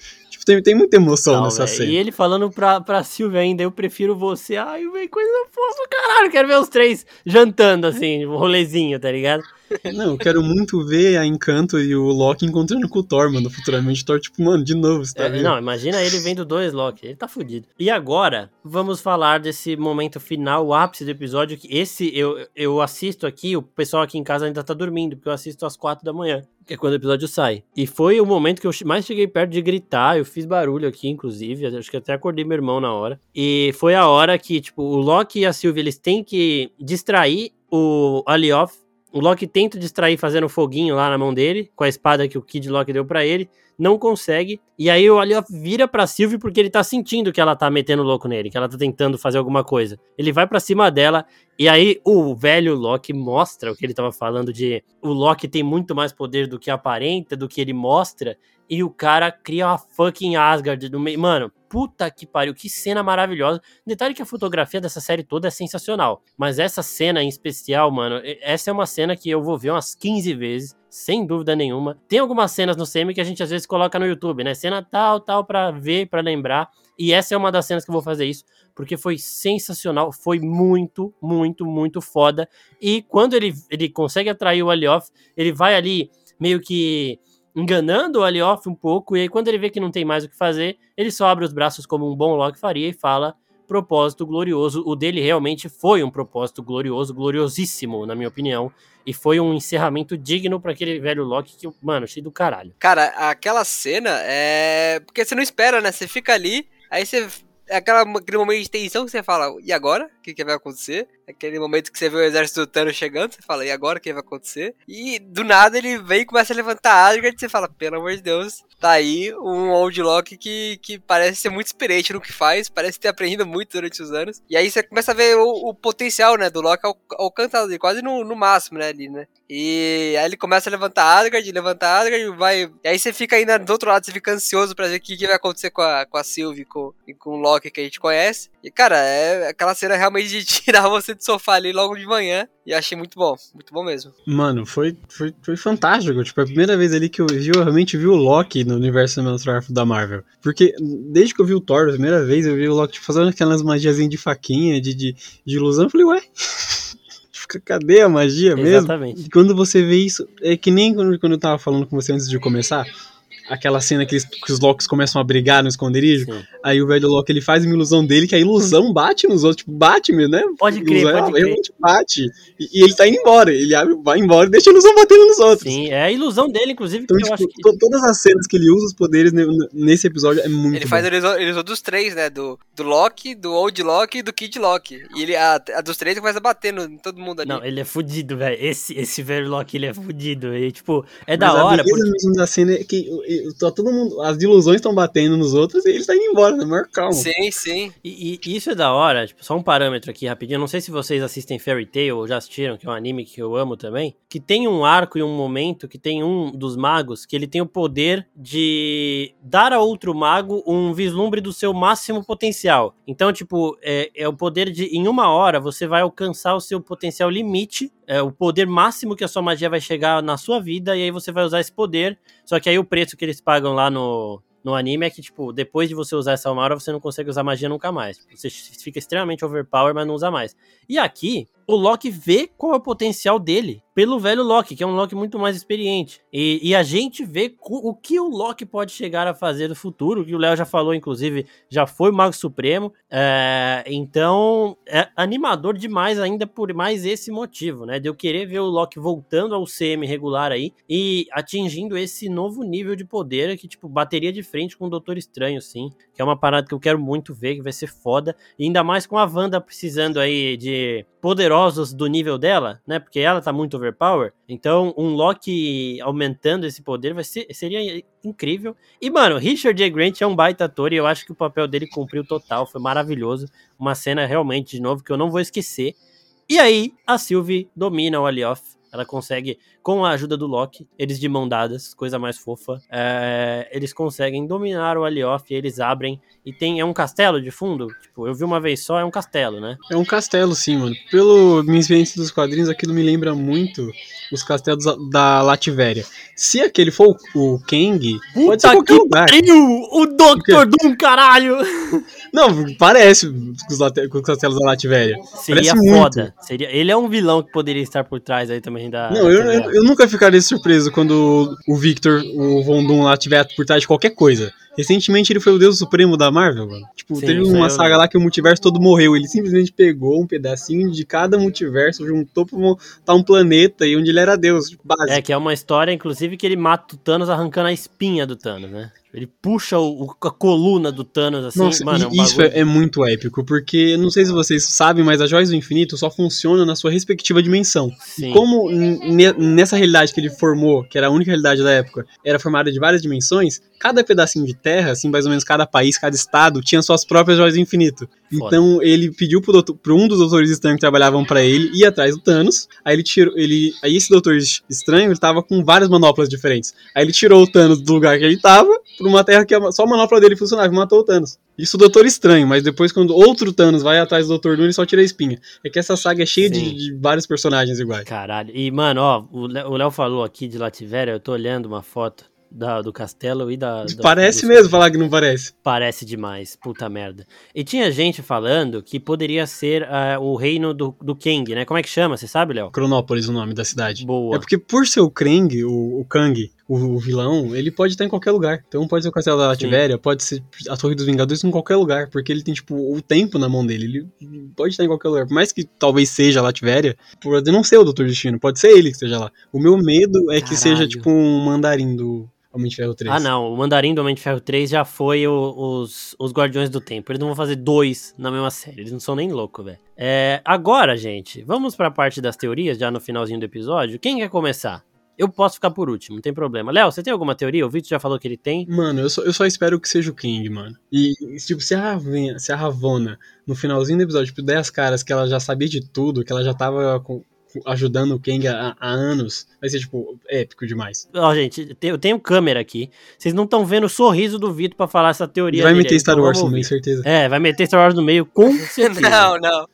Tem, tem muita emoção não, nessa véio. cena. E ele falando pra, pra Silvia ainda, eu prefiro você. Ai, velho, coisa fofa, caralho. Quero ver os três jantando, assim, um rolezinho, tá ligado? Não, eu quero muito ver a Encanto e o Loki encontrando com o Thor, mano. Futuramente, Thor, tipo, mano, de novo, você tá é, Não, imagina ele vendo dois Loki. Ele tá fudido. E agora, vamos falar desse momento final, o ápice do episódio. Que esse eu, eu assisto aqui, o pessoal aqui em casa ainda tá dormindo, porque eu assisto às quatro da manhã que é quando o episódio sai. E foi o momento que eu mais cheguei perto de gritar, eu fiz barulho aqui, inclusive, acho que até acordei meu irmão na hora. E foi a hora que, tipo, o Loki e a Sylvie, eles têm que distrair o Alioth o Loki tenta distrair fazendo foguinho lá na mão dele, com a espada que o Kid Loki deu para ele, não consegue. E aí o Alioth vira pra Sylvie porque ele tá sentindo que ela tá metendo louco nele, que ela tá tentando fazer alguma coisa. Ele vai para cima dela e aí o velho Loki mostra o que ele tava falando de o Loki tem muito mais poder do que aparenta, do que ele mostra, e o cara cria uma fucking Asgard no meio. Mano, puta que pariu, que cena maravilhosa. Detalhe que a fotografia dessa série toda é sensacional. Mas essa cena em especial, mano, essa é uma cena que eu vou ver umas 15 vezes, sem dúvida nenhuma. Tem algumas cenas no semi que a gente às vezes coloca no YouTube, né? Cena tal, tal, pra ver, pra lembrar. E essa é uma das cenas que eu vou fazer isso, porque foi sensacional, foi muito, muito, muito foda. E quando ele, ele consegue atrair o Alioth, ele vai ali meio que enganando o Alioth um pouco, e aí quando ele vê que não tem mais o que fazer, ele só abre os braços como um bom Loki faria e fala propósito glorioso. O dele realmente foi um propósito glorioso, gloriosíssimo, na minha opinião. E foi um encerramento digno para aquele velho Loki que, mano, cheio do caralho. Cara, aquela cena é. Porque você não espera, né? Você fica ali, aí você. É aquele momento de tensão que você fala, e agora? O que, que vai acontecer? Aquele momento que você vê o exército do Thanos chegando, você fala, e agora o que vai acontecer? E do nada ele vem e começa a levantar Asgard e você fala, pelo amor de Deus, tá aí um Old Loki que, que parece ser muito experiente no que faz, parece ter aprendido muito durante os anos. E aí você começa a ver o, o potencial, né, do Loki alcançado, quase no, no máximo, né, ali, né? E aí ele começa a levantar Asgard, levantar Asgard, vai... E aí você fica ainda do outro lado, você fica ansioso pra ver o que, que vai acontecer com a, com a Sylvie com, com o Loki que a gente conhece. E, cara, é aquela cena realmente de tirar você do sofá ali logo de manhã. E achei muito bom, muito bom mesmo. Mano, foi, foi, foi fantástico. Tipo, é a primeira vez ali que eu, vi, eu realmente vi o Loki no universo cinematográfico da Marvel. Porque desde que eu vi o Thor a primeira vez, eu vi o Loki tipo, fazendo aquelas magiazinhas de faquinha, de, de, de ilusão. Eu falei, ué. Cadê a magia mesmo? Exatamente. Quando você vê isso, é que nem quando eu tava falando com você antes de começar aquela cena que, eles, que os Locks começam a brigar no esconderijo. Sim. Aí o velho Loki ele faz uma ilusão dele, que a ilusão bate nos outros, tipo, bate mesmo, né? Pode crer, ilusão, pode crer. Realmente bate. E, e, ele tá indo embora. Ele abre, vai embora e deixa a ilusão batendo nos outros. Sim, é a ilusão dele, inclusive. Então, tipo, que... todas as cenas que ele usa os poderes nesse episódio é muito Ele bom. faz a ilusão, a ilusão dos três, né? Do, do Loki, do Old Loki e do Kid Loki. E ele, a, a dos três começa a bater no, em todo mundo ali. Não, ele é fudido, velho. Esse, esse velho Loki, ele é fudido. E, tipo, é Mas da hora. Porque... mesmo da cena é que tá todo mundo. As ilusões estão batendo nos outros e ele tá indo embora, né? Maior calma. Sim, sim. E, e, isso é da hora, tipo, só um parâmetro aqui rapidinho. Eu não sei se vocês assistem Fairy Tail ou já assistiram, que é um anime que eu amo também. Que tem um arco e um momento que tem um dos magos que ele tem o poder de dar a outro mago um vislumbre do seu máximo potencial. Então, tipo, é, é o poder de, em uma hora, você vai alcançar o seu potencial limite é, o poder máximo que a sua magia vai chegar na sua vida, e aí você vai usar esse poder. Só que aí o preço que eles pagam lá no, no anime é que, tipo, depois de você usar essa uma hora, você não consegue usar magia nunca mais. Você fica extremamente overpower, mas não usa mais. E aqui, o Loki vê qual é o potencial dele pelo velho Loki, que é um Loki muito mais experiente. E, e a gente vê o que o Loki pode chegar a fazer no futuro, que o Léo já falou, inclusive, já foi Mago Supremo. É, então, é animador demais ainda por mais esse motivo, né? De eu querer ver o Loki voltando ao CM regular aí e atingindo esse novo nível de poder que, tipo, bateria de frente com o Doutor Estranho, sim. Que é uma parada que eu quero muito ver, que vai ser foda. E ainda mais com a Wanda precisando aí de poderosos do nível dela, né? Porque ela tá muito overpower. Então, um Loki aumentando esse poder vai ser, seria incrível. E, mano, Richard J. Grant é um baita ator e eu acho que o papel dele cumpriu total. Foi maravilhoso. Uma cena realmente, de novo, que eu não vou esquecer. E aí, a Sylvie domina o Alioth ela consegue, com a ajuda do Loki, eles de mão dadas, coisa mais fofa, é, eles conseguem dominar o Alioth, eles abrem e tem é um castelo de fundo. Tipo, eu vi uma vez só, é um castelo, né? É um castelo, sim, mano. Pelo minha experiência dos quadrinhos, aquilo me lembra muito os castelos da Lativéria. Se aquele for o Kang, Puta pode ser qualquer lugar. Pariu! O Doctor Doom, caralho! Não, parece com os, castelos da Lativéria. Seria parece foda. Muito. Seria, ele é um vilão que poderia estar por trás aí também da. Não, eu, eu, eu, nunca ficaria surpreso quando o Victor, o Von Doom lá, tiver por trás de qualquer coisa. Recentemente ele foi o Deus Supremo da Marvel, mano. Tipo, Sim, teve uma saga lá que o multiverso todo morreu. Ele simplesmente pegou um pedacinho de cada multiverso, juntou pra montar um planeta e onde ele era Deus, tipo, básico. É, que é uma história, inclusive, que ele mata o Thanos arrancando a espinha do Thanos, né? Ele puxa o, a coluna do Thanos assim, Nossa, mano. É um isso é, é, muito épico, porque não sei se vocês sabem, mas as joias do infinito só funcionam na sua respectiva dimensão. Sim. Como nessa realidade que ele formou, que era a única realidade da época, era formada de várias dimensões, cada pedacinho de terra, assim, mais ou menos cada país, cada estado, tinha suas próprias joias do infinito. Foda. Então ele pediu pro, doutor, pro um dos doutores estranhos que trabalhavam para ele ir atrás do Thanos. Aí ele tirou. Ele, aí esse doutor estranho ele tava com várias manoplas diferentes. Aí ele tirou o Thanos do lugar que ele tava pra uma terra que só a manopla dele funcionava e matou o Thanos. Isso o Doutor Estranho, mas depois quando outro Thanos vai atrás do Doutor Doom, ele só tira a espinha. É que essa saga é cheia de, de, vários personagens iguais. Caralho. E, mano, ó, o Léo falou aqui de Lativéria, eu tô olhando uma foto da, do castelo e da. Parece mesmo falar que não parece. Parece demais, puta merda. E tinha gente falando que poderia ser uh, o reino do, do Kang, né? Como é que chama? Você sabe, Léo? Cronópolis, o nome da cidade. Boa. É porque por ser o Krang, o, o Kang, o, o, vilão, ele pode estar em qualquer lugar. Então pode ser o Castelo da Lativéria, pode ser a Torre dos Vingadores em qualquer lugar, porque ele tem, tipo, o tempo na mão dele. Ele pode estar em qualquer lugar. Por mais que talvez seja a Lativéria, pode não ser o Doutor Destino, pode ser ele que esteja lá. O meu medo é Caralho. que seja, tipo, um mandarim do Homem de Ferro 3. Ah, não. O Mandarim do Homem de Ferro 3 já foi o, os, os Guardiões do Tempo. Eles não vão fazer dois na mesma série. Eles não são nem loucos, velho. É, agora, gente, vamos pra parte das teorias, já no finalzinho do episódio. Quem quer começar? Eu posso ficar por último, não tem problema. Léo, você tem alguma teoria? O Vitor já falou que ele tem. Mano, eu só, eu só espero que seja o King, mano. E, tipo, se a, Ravena, se a Ravona, no finalzinho do episódio, tipo, der as caras que ela já sabia de tudo, que ela já tava com, ajudando o Kang há, há, anos, vai ser, tipo, épico demais. Ó, gente, eu tenho câmera aqui. Vocês não estão vendo o sorriso do Vitor pra falar essa teoria. Vai meter Star então Wars no meio, certeza. É, vai meter Star Wars no meio, com certeza. não, não.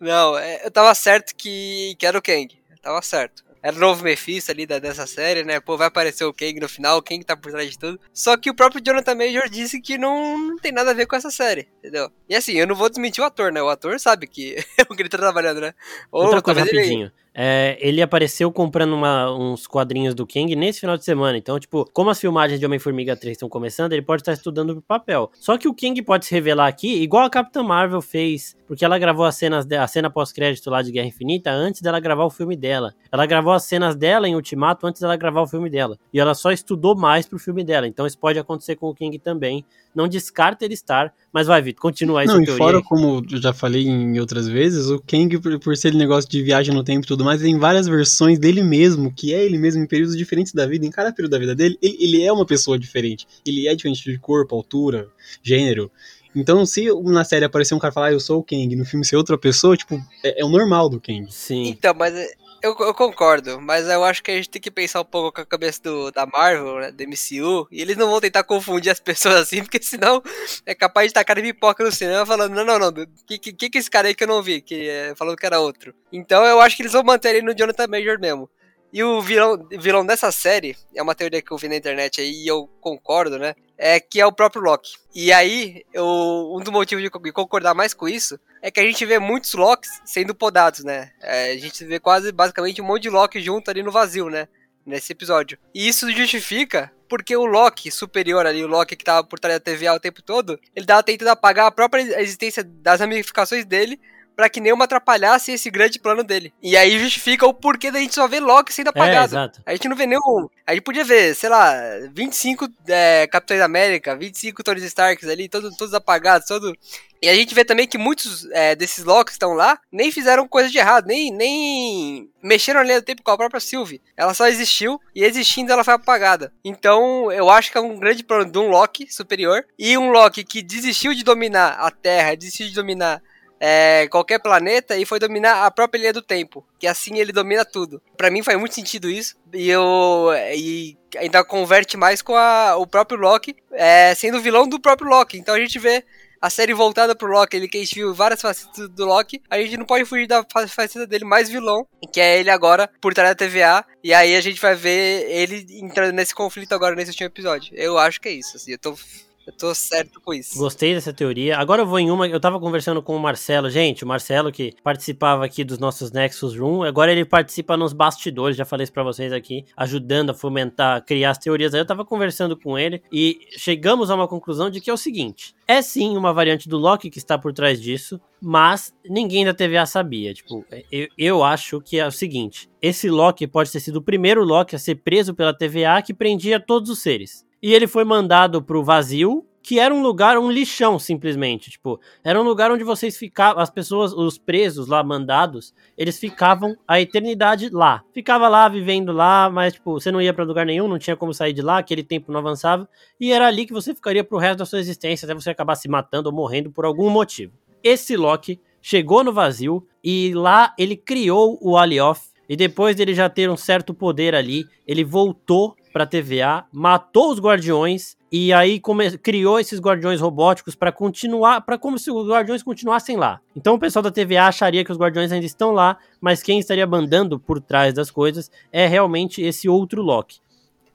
Não, é, eu tava certo que, que era o Kang. tava certo. Era o novo Mephisto ali da, dessa série, né? Pô, vai aparecer o Kang no final, o Kang tá por trás de tudo. Só que o próprio Jonathan Major disse que não, não tem nada a ver com essa série, entendeu? E assim, eu não vou desmentir o ator, né? O ator sabe que é o que ele tá trabalhando, né? Ou, Outra coisa rapidinho. Ele... é, ele apareceu comprando uma, uns quadrinhos do Kang nesse final de semana. Então, tipo, como as filmagens de Homem-Formiga 3 estão começando, ele pode estar estudando pro papel. Só que o Kang pode se revelar aqui, igual a Capitã Marvel fez, porque ela gravou as cenas de, a cena pós-crédito lá de Guerra Infinita antes dela gravar o filme dela. Ela gravou as cenas dela em Ultimato antes dela gravar o filme dela. E ela só estudou mais pro filme dela. Então isso pode acontecer com o Kang também. Não descarta ele estar, mas vai, Vitor, continua aí Não, e fora, como eu já falei em outras vezes, o Kang, por, por ser negócio de viagem no tempo e tudo mas tem várias versões dele mesmo, que é ele mesmo em períodos diferentes da vida. Em cada período da vida dele, ele, ele é uma pessoa diferente. Ele é diferente de corpo, altura, gênero. Então, se na série aparecer um cara falar, ah, eu sou o Kang, no filme ser outra pessoa, tipo, é, é o normal do Kang. Sim. Então, mas eu, eu, concordo, mas eu acho que a gente tem que pensar um pouco com a cabeça do, da Marvel, né, do MCU, e eles não vão tentar confundir as pessoas assim, porque senão é capaz de tacar pipoca no cinema falando, não, não, não, que, que, que esse cara aí que eu não vi, que é, falando que era outro. Então eu acho que eles vão manter ele no Jonathan Major mesmo. E o vilão, vilão dessa série, é uma teoria que eu vi na internet aí e eu concordo, né? É que é o próprio Loki. E aí, eu, um dos motivos de concordar mais com isso é que a gente vê muitos Locks sendo podados, né? É, a gente vê quase, basicamente, um monte de Loki junto ali no vazio, né? Nesse episódio. E isso justifica porque o Loki superior ali, o Loki que tava por trás da TVA o tempo todo, ele tava tentando apagar a própria existência das ramificações dele para que nenhuma atrapalhasse esse grande plano dele. E aí justifica o porquê da gente só ver Loki sendo é, apagado. É, a gente não vê nenhum. A gente podia ver, sei lá, 25 é, Capitães América, 25 Tony Starks ali, todo, todos apagados, todo. E a gente vê também que muitos é, desses Locks que estão lá nem fizeram coisa de errado, nem, nem mexeram ali no tempo com a própria Sylvie. Ela só existiu e existindo ela foi apagada. Então eu acho que é um grande plano de um Loki superior e um Loki que desistiu de dominar a Terra, desistiu de dominar é, qualquer planeta e foi dominar a própria linha do tempo. Que assim ele domina tudo. Para mim faz muito sentido isso. E eu e ainda converte mais com a, o próprio Loki é, sendo vilão do próprio Loki. Então a gente vê a série voltada pro Loki, ele que a gente viu várias facetas do Loki, a gente não pode fugir da faceta dele mais vilão, que é ele agora por trás da TVA, e aí a gente vai ver ele entrando nesse conflito agora nesse último episódio. Eu acho que é isso, assim, eu tô eu tô certo com isso. Gostei dessa teoria. Agora eu vou em uma. Eu tava conversando com o Marcelo. Gente, o Marcelo que participava aqui dos nossos Nexus Room. Agora ele participa nos bastidores. Já falei isso pra vocês aqui. Ajudando a fomentar, criar as teorias. Aí eu tava conversando com ele. E chegamos a uma conclusão de que é o seguinte: é sim uma variante do Loki que está por trás disso. Mas ninguém da TVA sabia. Tipo, eu, eu acho que é o seguinte: esse Loki pode ter sido o primeiro Loki a ser preso pela TVA que prendia todos os seres e ele foi mandado pro vazio, que era um lugar, um lixão, simplesmente. Tipo, era um lugar onde vocês ficavam, as pessoas, os presos lá, mandados, eles ficavam a eternidade lá. Ficava lá, vivendo lá, mas, tipo, você não ia para lugar nenhum, não tinha como sair de lá, aquele tempo não avançava, e era ali que você ficaria pro resto da sua existência, até você acabar se matando ou morrendo por algum motivo. Esse Loki chegou no vazio, e lá ele criou o Alioth, e depois dele já ter um certo poder ali, ele voltou para TVA, matou os guardiões e aí criou esses guardiões robóticos para continuar, para como se os guardiões continuassem lá. Então o pessoal da TVA acharia que os guardiões ainda estão lá, mas quem estaria mandando por trás das coisas é realmente esse outro Loki.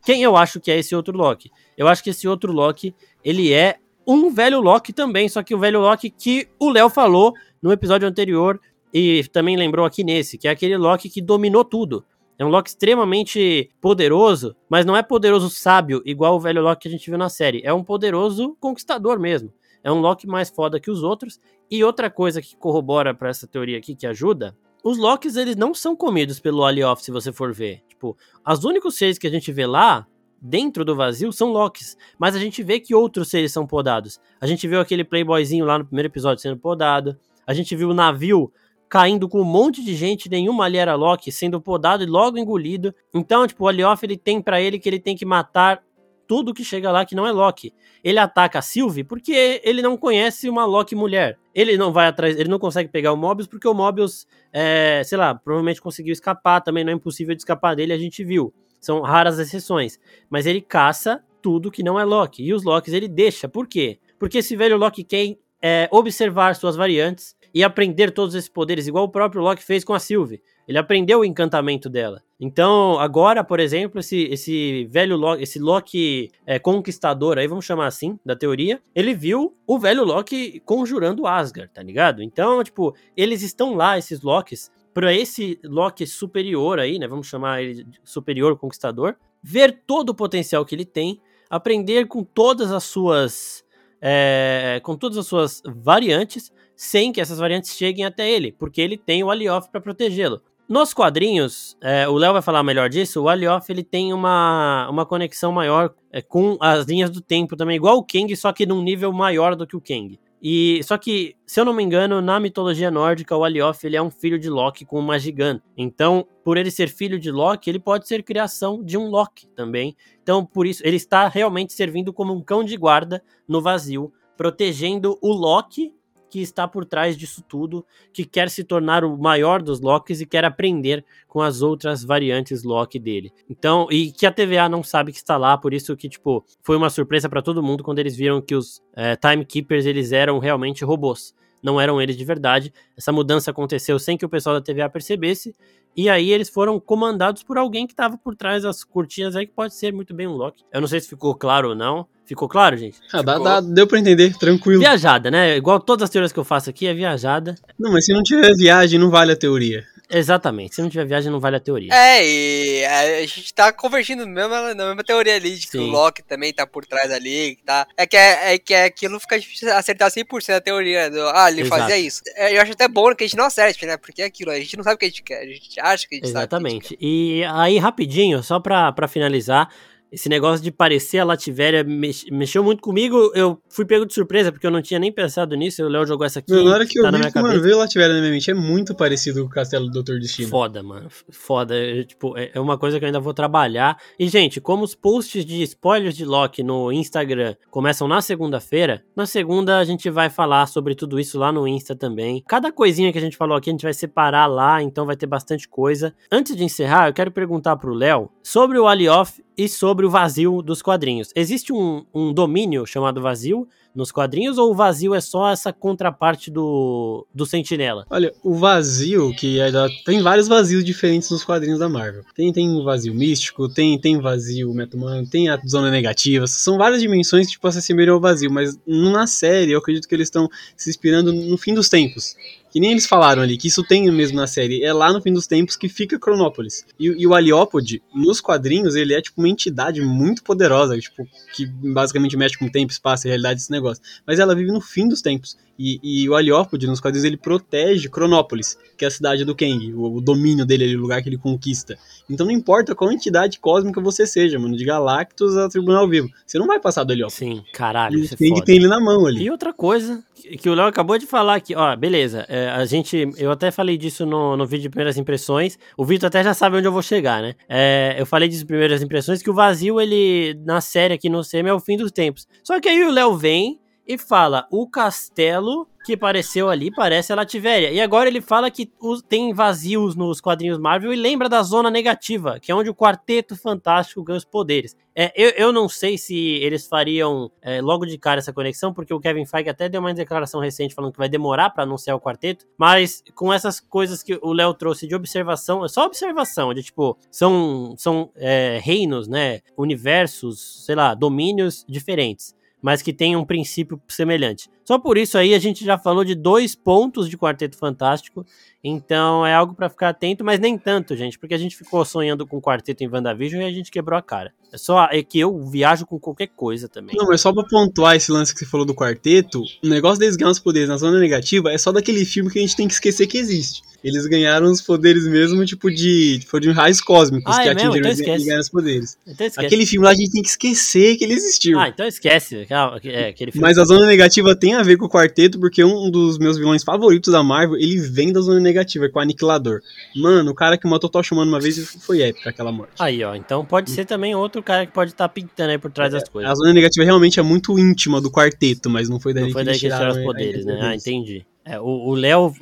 Quem eu acho que é esse outro Loki? Eu acho que esse outro Loki, ele é um velho Loki também, só que o velho Loki que o Léo falou no episódio anterior e também lembrou aqui nesse, que é aquele Loki que dominou tudo. É um Loki extremamente poderoso, mas não é poderoso sábio, igual o velho Loki que a gente viu na série. É um poderoso conquistador mesmo. É um Loki mais foda que os outros. E outra coisa que corrobora para essa teoria aqui, que ajuda, os Locks eles não são comidos pelo Alioth, se você for ver. Tipo, os únicos seres que a gente vê lá, dentro do vazio, são Locks. Mas a gente vê que outros seres são podados. A gente viu aquele playboyzinho lá no primeiro episódio sendo podado. A gente viu o navio caindo com um monte de gente, nenhuma ali era Loki, sendo podado e logo engolido. Então, tipo, o Alioth ele tem para ele que ele tem que matar tudo que chega lá que não é Loki. Ele ataca a Sylvie porque ele não conhece uma Loki mulher. Ele não vai atrás, ele não consegue pegar o Mobius porque o Mobius, é, sei lá, provavelmente conseguiu escapar, também não é impossível de escapar dele, a gente viu. São raras exceções. Mas ele caça tudo que não é Loki. E os Locks ele deixa. Por quê? Porque esse velho Loki quer é, observar suas variantes e aprender todos esses poderes, igual o próprio Loki fez com a Sylvie. Ele aprendeu o encantamento dela. Então, agora, por exemplo, esse, esse velho Loki, esse Loki é, conquistador, aí vamos chamar assim, da teoria, ele viu o velho Loki conjurando Asgard, tá ligado? Então, tipo, eles estão lá, esses Lokis, para esse Loki superior aí, né? Vamos chamar ele de superior conquistador, ver todo o potencial que ele tem, aprender com todas as suas é, com todas as suas variantes, sem que essas variantes cheguem até ele, porque ele tem o Alioth para protegê-lo. Nos quadrinhos, é, o Léo vai falar melhor disso, o Alioth ele tem uma, uma conexão maior é, com as linhas do tempo também, igual o Kang, só que num nível maior do que o Kang. E só que, se eu não me engano, na mitologia nórdica, o Alioth ele é um filho de Loki com uma gigante. Então, por ele ser filho de Loki, ele pode ser criação de um Loki também. Então, por isso, ele está realmente servindo como um cão de guarda no vazio, protegendo o Loki que está por trás disso tudo, que quer se tornar o maior dos Locks e quer aprender com as outras variantes Loki dele. Então, e que a TVA não sabe que está lá, por isso que, tipo, foi uma surpresa para todo mundo quando eles viram que os é, Timekeepers, eles eram realmente robôs não eram eles de verdade. Essa mudança aconteceu sem que o pessoal da TVA percebesse. E aí eles foram comandados por alguém que estava por trás das cortinas aí, que pode ser muito bem um Loki. Eu não sei se ficou claro ou não. Ficou claro, gente? Ah, dá, dá, deu pra entender, tranquilo. Viajada, né? Igual todas as teorias que eu faço aqui, é viajada. Não, mas se não tiver viagem, não vale a teoria. Exatamente, se não tiver viagem, não vale a teoria. É, e a gente tá convergindo mesma, na mesma teoria ali, de que Sim. o Loki também tá por trás ali, tá? É que, é, é que é aquilo fica difícil acertar 100% a teoria do, ah, ele Exato. fazia isso. É, eu acho até bom que a gente não acerte, né? Porque é aquilo, a gente não sabe o que a gente quer, a gente acha que a gente Exatamente. sabe. Exatamente. E aí, rapidinho, só pra, pra finalizar, esse negócio de parecer a Lativéria mex, mexeu muito comigo. Eu fui pego de surpresa, porque eu não tinha nem pensado nisso. O Léo jogou essa aqui. na hora que tá eu vi, que, mano, veio Lativéria na minha mente. É muito parecido com o Castelo do Doutor Destino. Foda, mano. Foda. É, tipo, é, é uma coisa que eu ainda vou trabalhar. E, gente, como os posts de spoilers de Loki no Instagram começam na segunda-feira, na segunda a gente vai falar sobre tudo isso lá no Insta também. Cada coisinha que a gente falou aqui, a gente vai separar lá, então vai ter bastante coisa. Antes de encerrar, eu quero perguntar pro Léo sobre o Alioth e sobre o vazio dos quadrinhos. Existe um, um domínio chamado vazio nos quadrinhos ou o vazio é só essa contraparte do, do Sentinela? Olha, o vazio, que é tem vários vazios diferentes nos quadrinhos da Marvel. Tem, tem vazio místico, tem, tem vazio metamano, tem a zona negativa. São várias dimensões que tipo, se assemelham ao vazio, mas na série eu acredito que eles estão se inspirando no fim dos tempos que nem eles falaram ali, que isso tem mesmo na série, é lá no fim dos tempos que fica Cronópolis. E, e o Aliópode, nos quadrinhos, ele é tipo uma entidade muito poderosa, tipo, que basicamente mexe com tempo, espaço e realidade desse negócio. Mas ela vive no fim dos tempos. E, e o Aliópode, nos quadrinhos, ele protege Cronópolis, que é a cidade do Kang, o, o domínio dele, o lugar que ele conquista. Então não importa qual entidade cósmica você seja, mano, de Galactus a Tribunal Vivo, você não vai passar do Aliópode. Sim, caralho, e o Kang é tem ele na mão ali. E outra coisa, que o Léo acabou de falar aqui, ó, beleza, é, a gente, eu até falei disso no, no vídeo de primeiras impressões, o Vitor até já sabe onde eu vou chegar, né? É, eu falei disso primeiras impressões, que o vazio, ele, na série aqui no SEMI, é o fim dos tempos. Só que aí o Léo vem e fala, o castelo que apareceu ali parece a Lativéria. E agora ele fala que tem vazios nos quadrinhos Marvel e lembra da Zona Negativa, que é onde o Quarteto Fantástico ganha os poderes. É, eu, eu não sei se eles fariam é, logo de cara essa conexão, porque o Kevin Feige até deu uma declaração recente falando que vai demorar para anunciar o quarteto, mas com essas coisas que o Léo trouxe de observação, é só observação, de tipo, são, são é, reinos, né, universos, sei lá, domínios diferentes mas que tem um princípio semelhante. Só por isso aí a gente já falou de dois pontos de Quarteto Fantástico, então é algo para ficar atento, mas nem tanto, gente, porque a gente ficou sonhando com o Quarteto em WandaVision e a gente quebrou a cara. É só é que eu viajo com qualquer coisa também. Não, mas só pra pontuar esse lance que você falou do Quarteto, o negócio deles ganhar os poderes na zona negativa é só daquele filme que a gente tem que esquecer que existe eles ganharam os poderes mesmo, tipo, de. Foram de raios cósmicos ah, que é atingiram então e ganharam os poderes. Então aquele filme lá a gente tem que esquecer que ele existiu. Ah, então esquece. É, aquele filme. Mas a Zona Negativa tem a ver com o quarteto, porque um dos meus vilões favoritos da Marvel, ele vem da Zona Negativa, com o Aniquilador. Mano, o cara que matou Toshimano uma vez foi épica aquela morte. Aí, ó. Então pode ser também outro cara que pode estar tá pintando aí por trás é, das coisas. A Zona Negativa realmente é muito íntima do quarteto, mas não foi daí, não foi daí que, eles tiraram os poderes, né? Ah, entendi. É, o Léo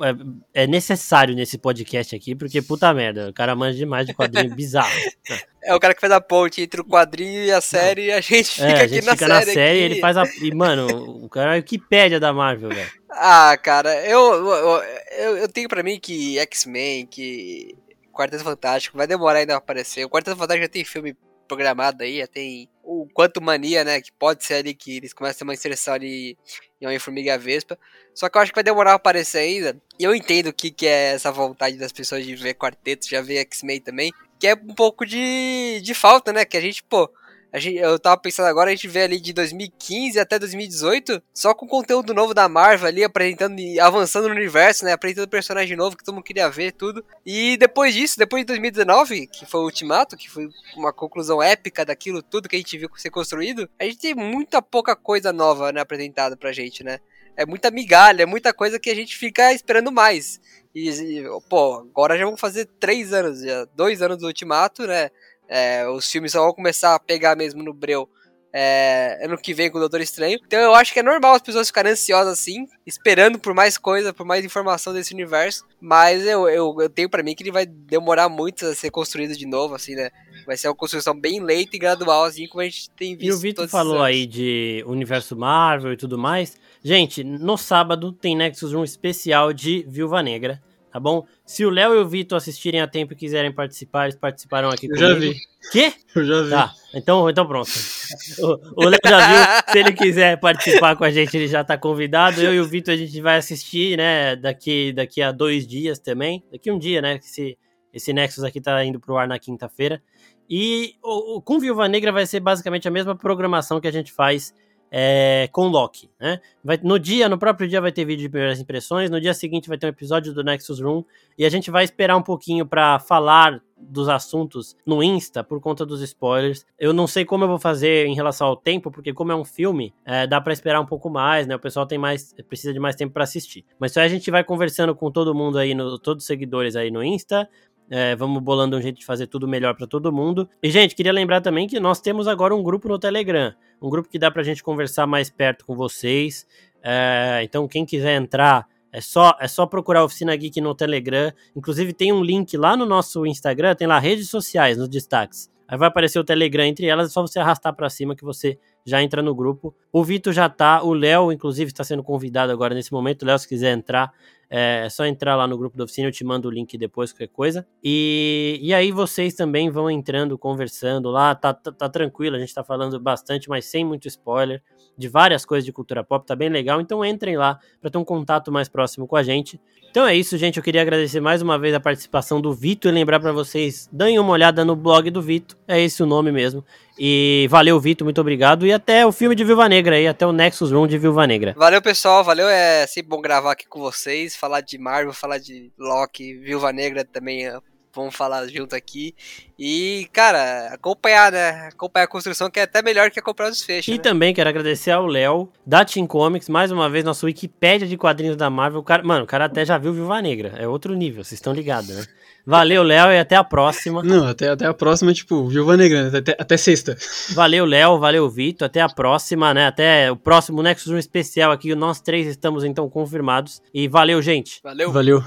é, é, necessário nesse podcast aqui, porque puta merda, o cara manja demais de quadrinho bizarro. É o cara que faz a ponte entre o quadrinho e a série e a gente fica é, a gente aqui fica na, na série. série ele faz a. E, mano, o cara é o Wikipédia da Marvel, velho. Ah, cara, eu, eu, eu, eu tenho pra mim que X-Men, que Quarteto Fantástico vai demorar ainda a aparecer. O Quarteto Fantástico já tem filme programado aí, já tem o Quanto Mania, né? Que pode ser ali que eles começam a ter uma inserção ali e Homem-Formiga a Vespa. Só que eu acho que vai demorar pra aparecer ainda. E eu entendo o que, que é essa vontade das pessoas de ver quarteto, já ver X-Men também. Que é um pouco de, de falta, né? Que a gente, pô, a gente, eu tava pensando agora, a gente vê ali de 2015 até 2018, só com conteúdo novo da Marvel ali, apresentando e avançando no universo, né? Apresentando personagem novo que todo mundo queria ver, tudo. E depois disso, depois de 2019, que foi o Ultimato, que foi uma conclusão épica daquilo tudo que a gente viu ser construído, a gente tem muita pouca coisa nova, né, apresentada pra gente, né? É muita migalha, é muita coisa que a gente fica esperando mais. E, e pô, agora já vão fazer três anos, já, dois anos do Ultimato, né? É, os filmes só vão começar a pegar mesmo no breu é, ano que vem com o Doutor Estranho. Então eu acho que é normal as pessoas ficarem ansiosas assim, esperando por mais coisa, por mais informação desse universo. Mas eu, eu, eu tenho para mim que ele vai demorar muito a ser construído de novo, assim, né? Vai ser uma construção bem lenta e gradual, assim, como a gente tem visto. E o Vitor falou aí de universo Marvel e tudo mais. Gente, no sábado tem Nexus 1 especial de Viúva Negra tá bom? Se o Léo e o Vitor assistirem a tempo e quiserem participar, eles participaram aqui Eu comigo. já vi. Quê? Eu já vi. Tá, então, então pronto. O, o Léo já viu, se ele quiser participar com a gente, ele já tá convidado. Eu e o Vitor, a gente vai assistir, né, daqui, daqui a dois dias também. Daqui um dia, né, esse, esse Nexus aqui tá indo pro ar na quinta-feira. E o, o, com Viúva Negra vai ser basicamente a mesma programação que a gente faz é, com Loki, né? Vai, no dia, no próprio dia vai ter vídeo de primeiras impressões, no dia seguinte vai ter um episódio do Nexus Room e a gente vai esperar um pouquinho para falar dos assuntos no Insta por conta dos spoilers. Eu não sei como eu vou fazer em relação ao tempo, porque como é um filme, é, dá para esperar um pouco mais, né? O pessoal tem mais, precisa de mais tempo para assistir. Mas só a gente vai conversando com todo mundo aí, no, todos os seguidores aí no Insta. É, vamos bolando um jeito de fazer tudo melhor para todo mundo. E, gente, queria lembrar também que nós temos agora um grupo no Telegram. Um grupo que dá pra gente conversar mais perto com vocês. É, então, quem quiser entrar, é só, é só procurar a Oficina Geek no Telegram. Inclusive, tem um link lá no nosso Instagram, tem lá redes sociais nos destaques. Aí vai aparecer o Telegram entre elas, é só você arrastar para cima que você já entra no grupo. O Vitor já tá, o Léo, inclusive, está sendo convidado agora nesse momento. Léo, se quiser entrar, é só entrar lá no grupo da oficina, eu te mando o link depois, qualquer coisa. E, e aí vocês também vão entrando, conversando lá, tá, tá, tá tranquilo, a gente tá falando bastante, mas sem muito spoiler, de várias coisas de cultura pop, tá bem legal. Então entrem lá para ter um contato mais próximo com a gente. Então é isso, gente. Eu queria agradecer mais uma vez a participação do Vitor e lembrar para vocês, deem uma olhada no blog do Vitor, é esse o nome mesmo. E valeu, Vitor, muito obrigado. E até o filme de Viúva Negra aí, até o Nexus Room de Viúva Negra. Valeu, pessoal. Valeu, é sempre bom gravar aqui com vocês, falar de Marvel, falar de Loki, Viúva Negra também. Vamos falar junto aqui. E, cara, acompanhar, né? Acompanhar a construção, que é até melhor que acompanhar os fechos. E né? também quero agradecer ao Léo, da Team Comics, mais uma vez, nosso Wikipédia de quadrinhos da Marvel. O cara, mano, o cara até já viu Viúva Negra. É outro nível, vocês estão ligados, né? Valeu, Léo, e até a próxima. Não, até, até a próxima, tipo, Viúva Negra, né? até, até sexta. Valeu, Léo, valeu, Vitor, até a próxima, né? Até o próximo Nexus 1 especial aqui, nós três estamos então confirmados. E valeu, gente. Valeu. Valeu.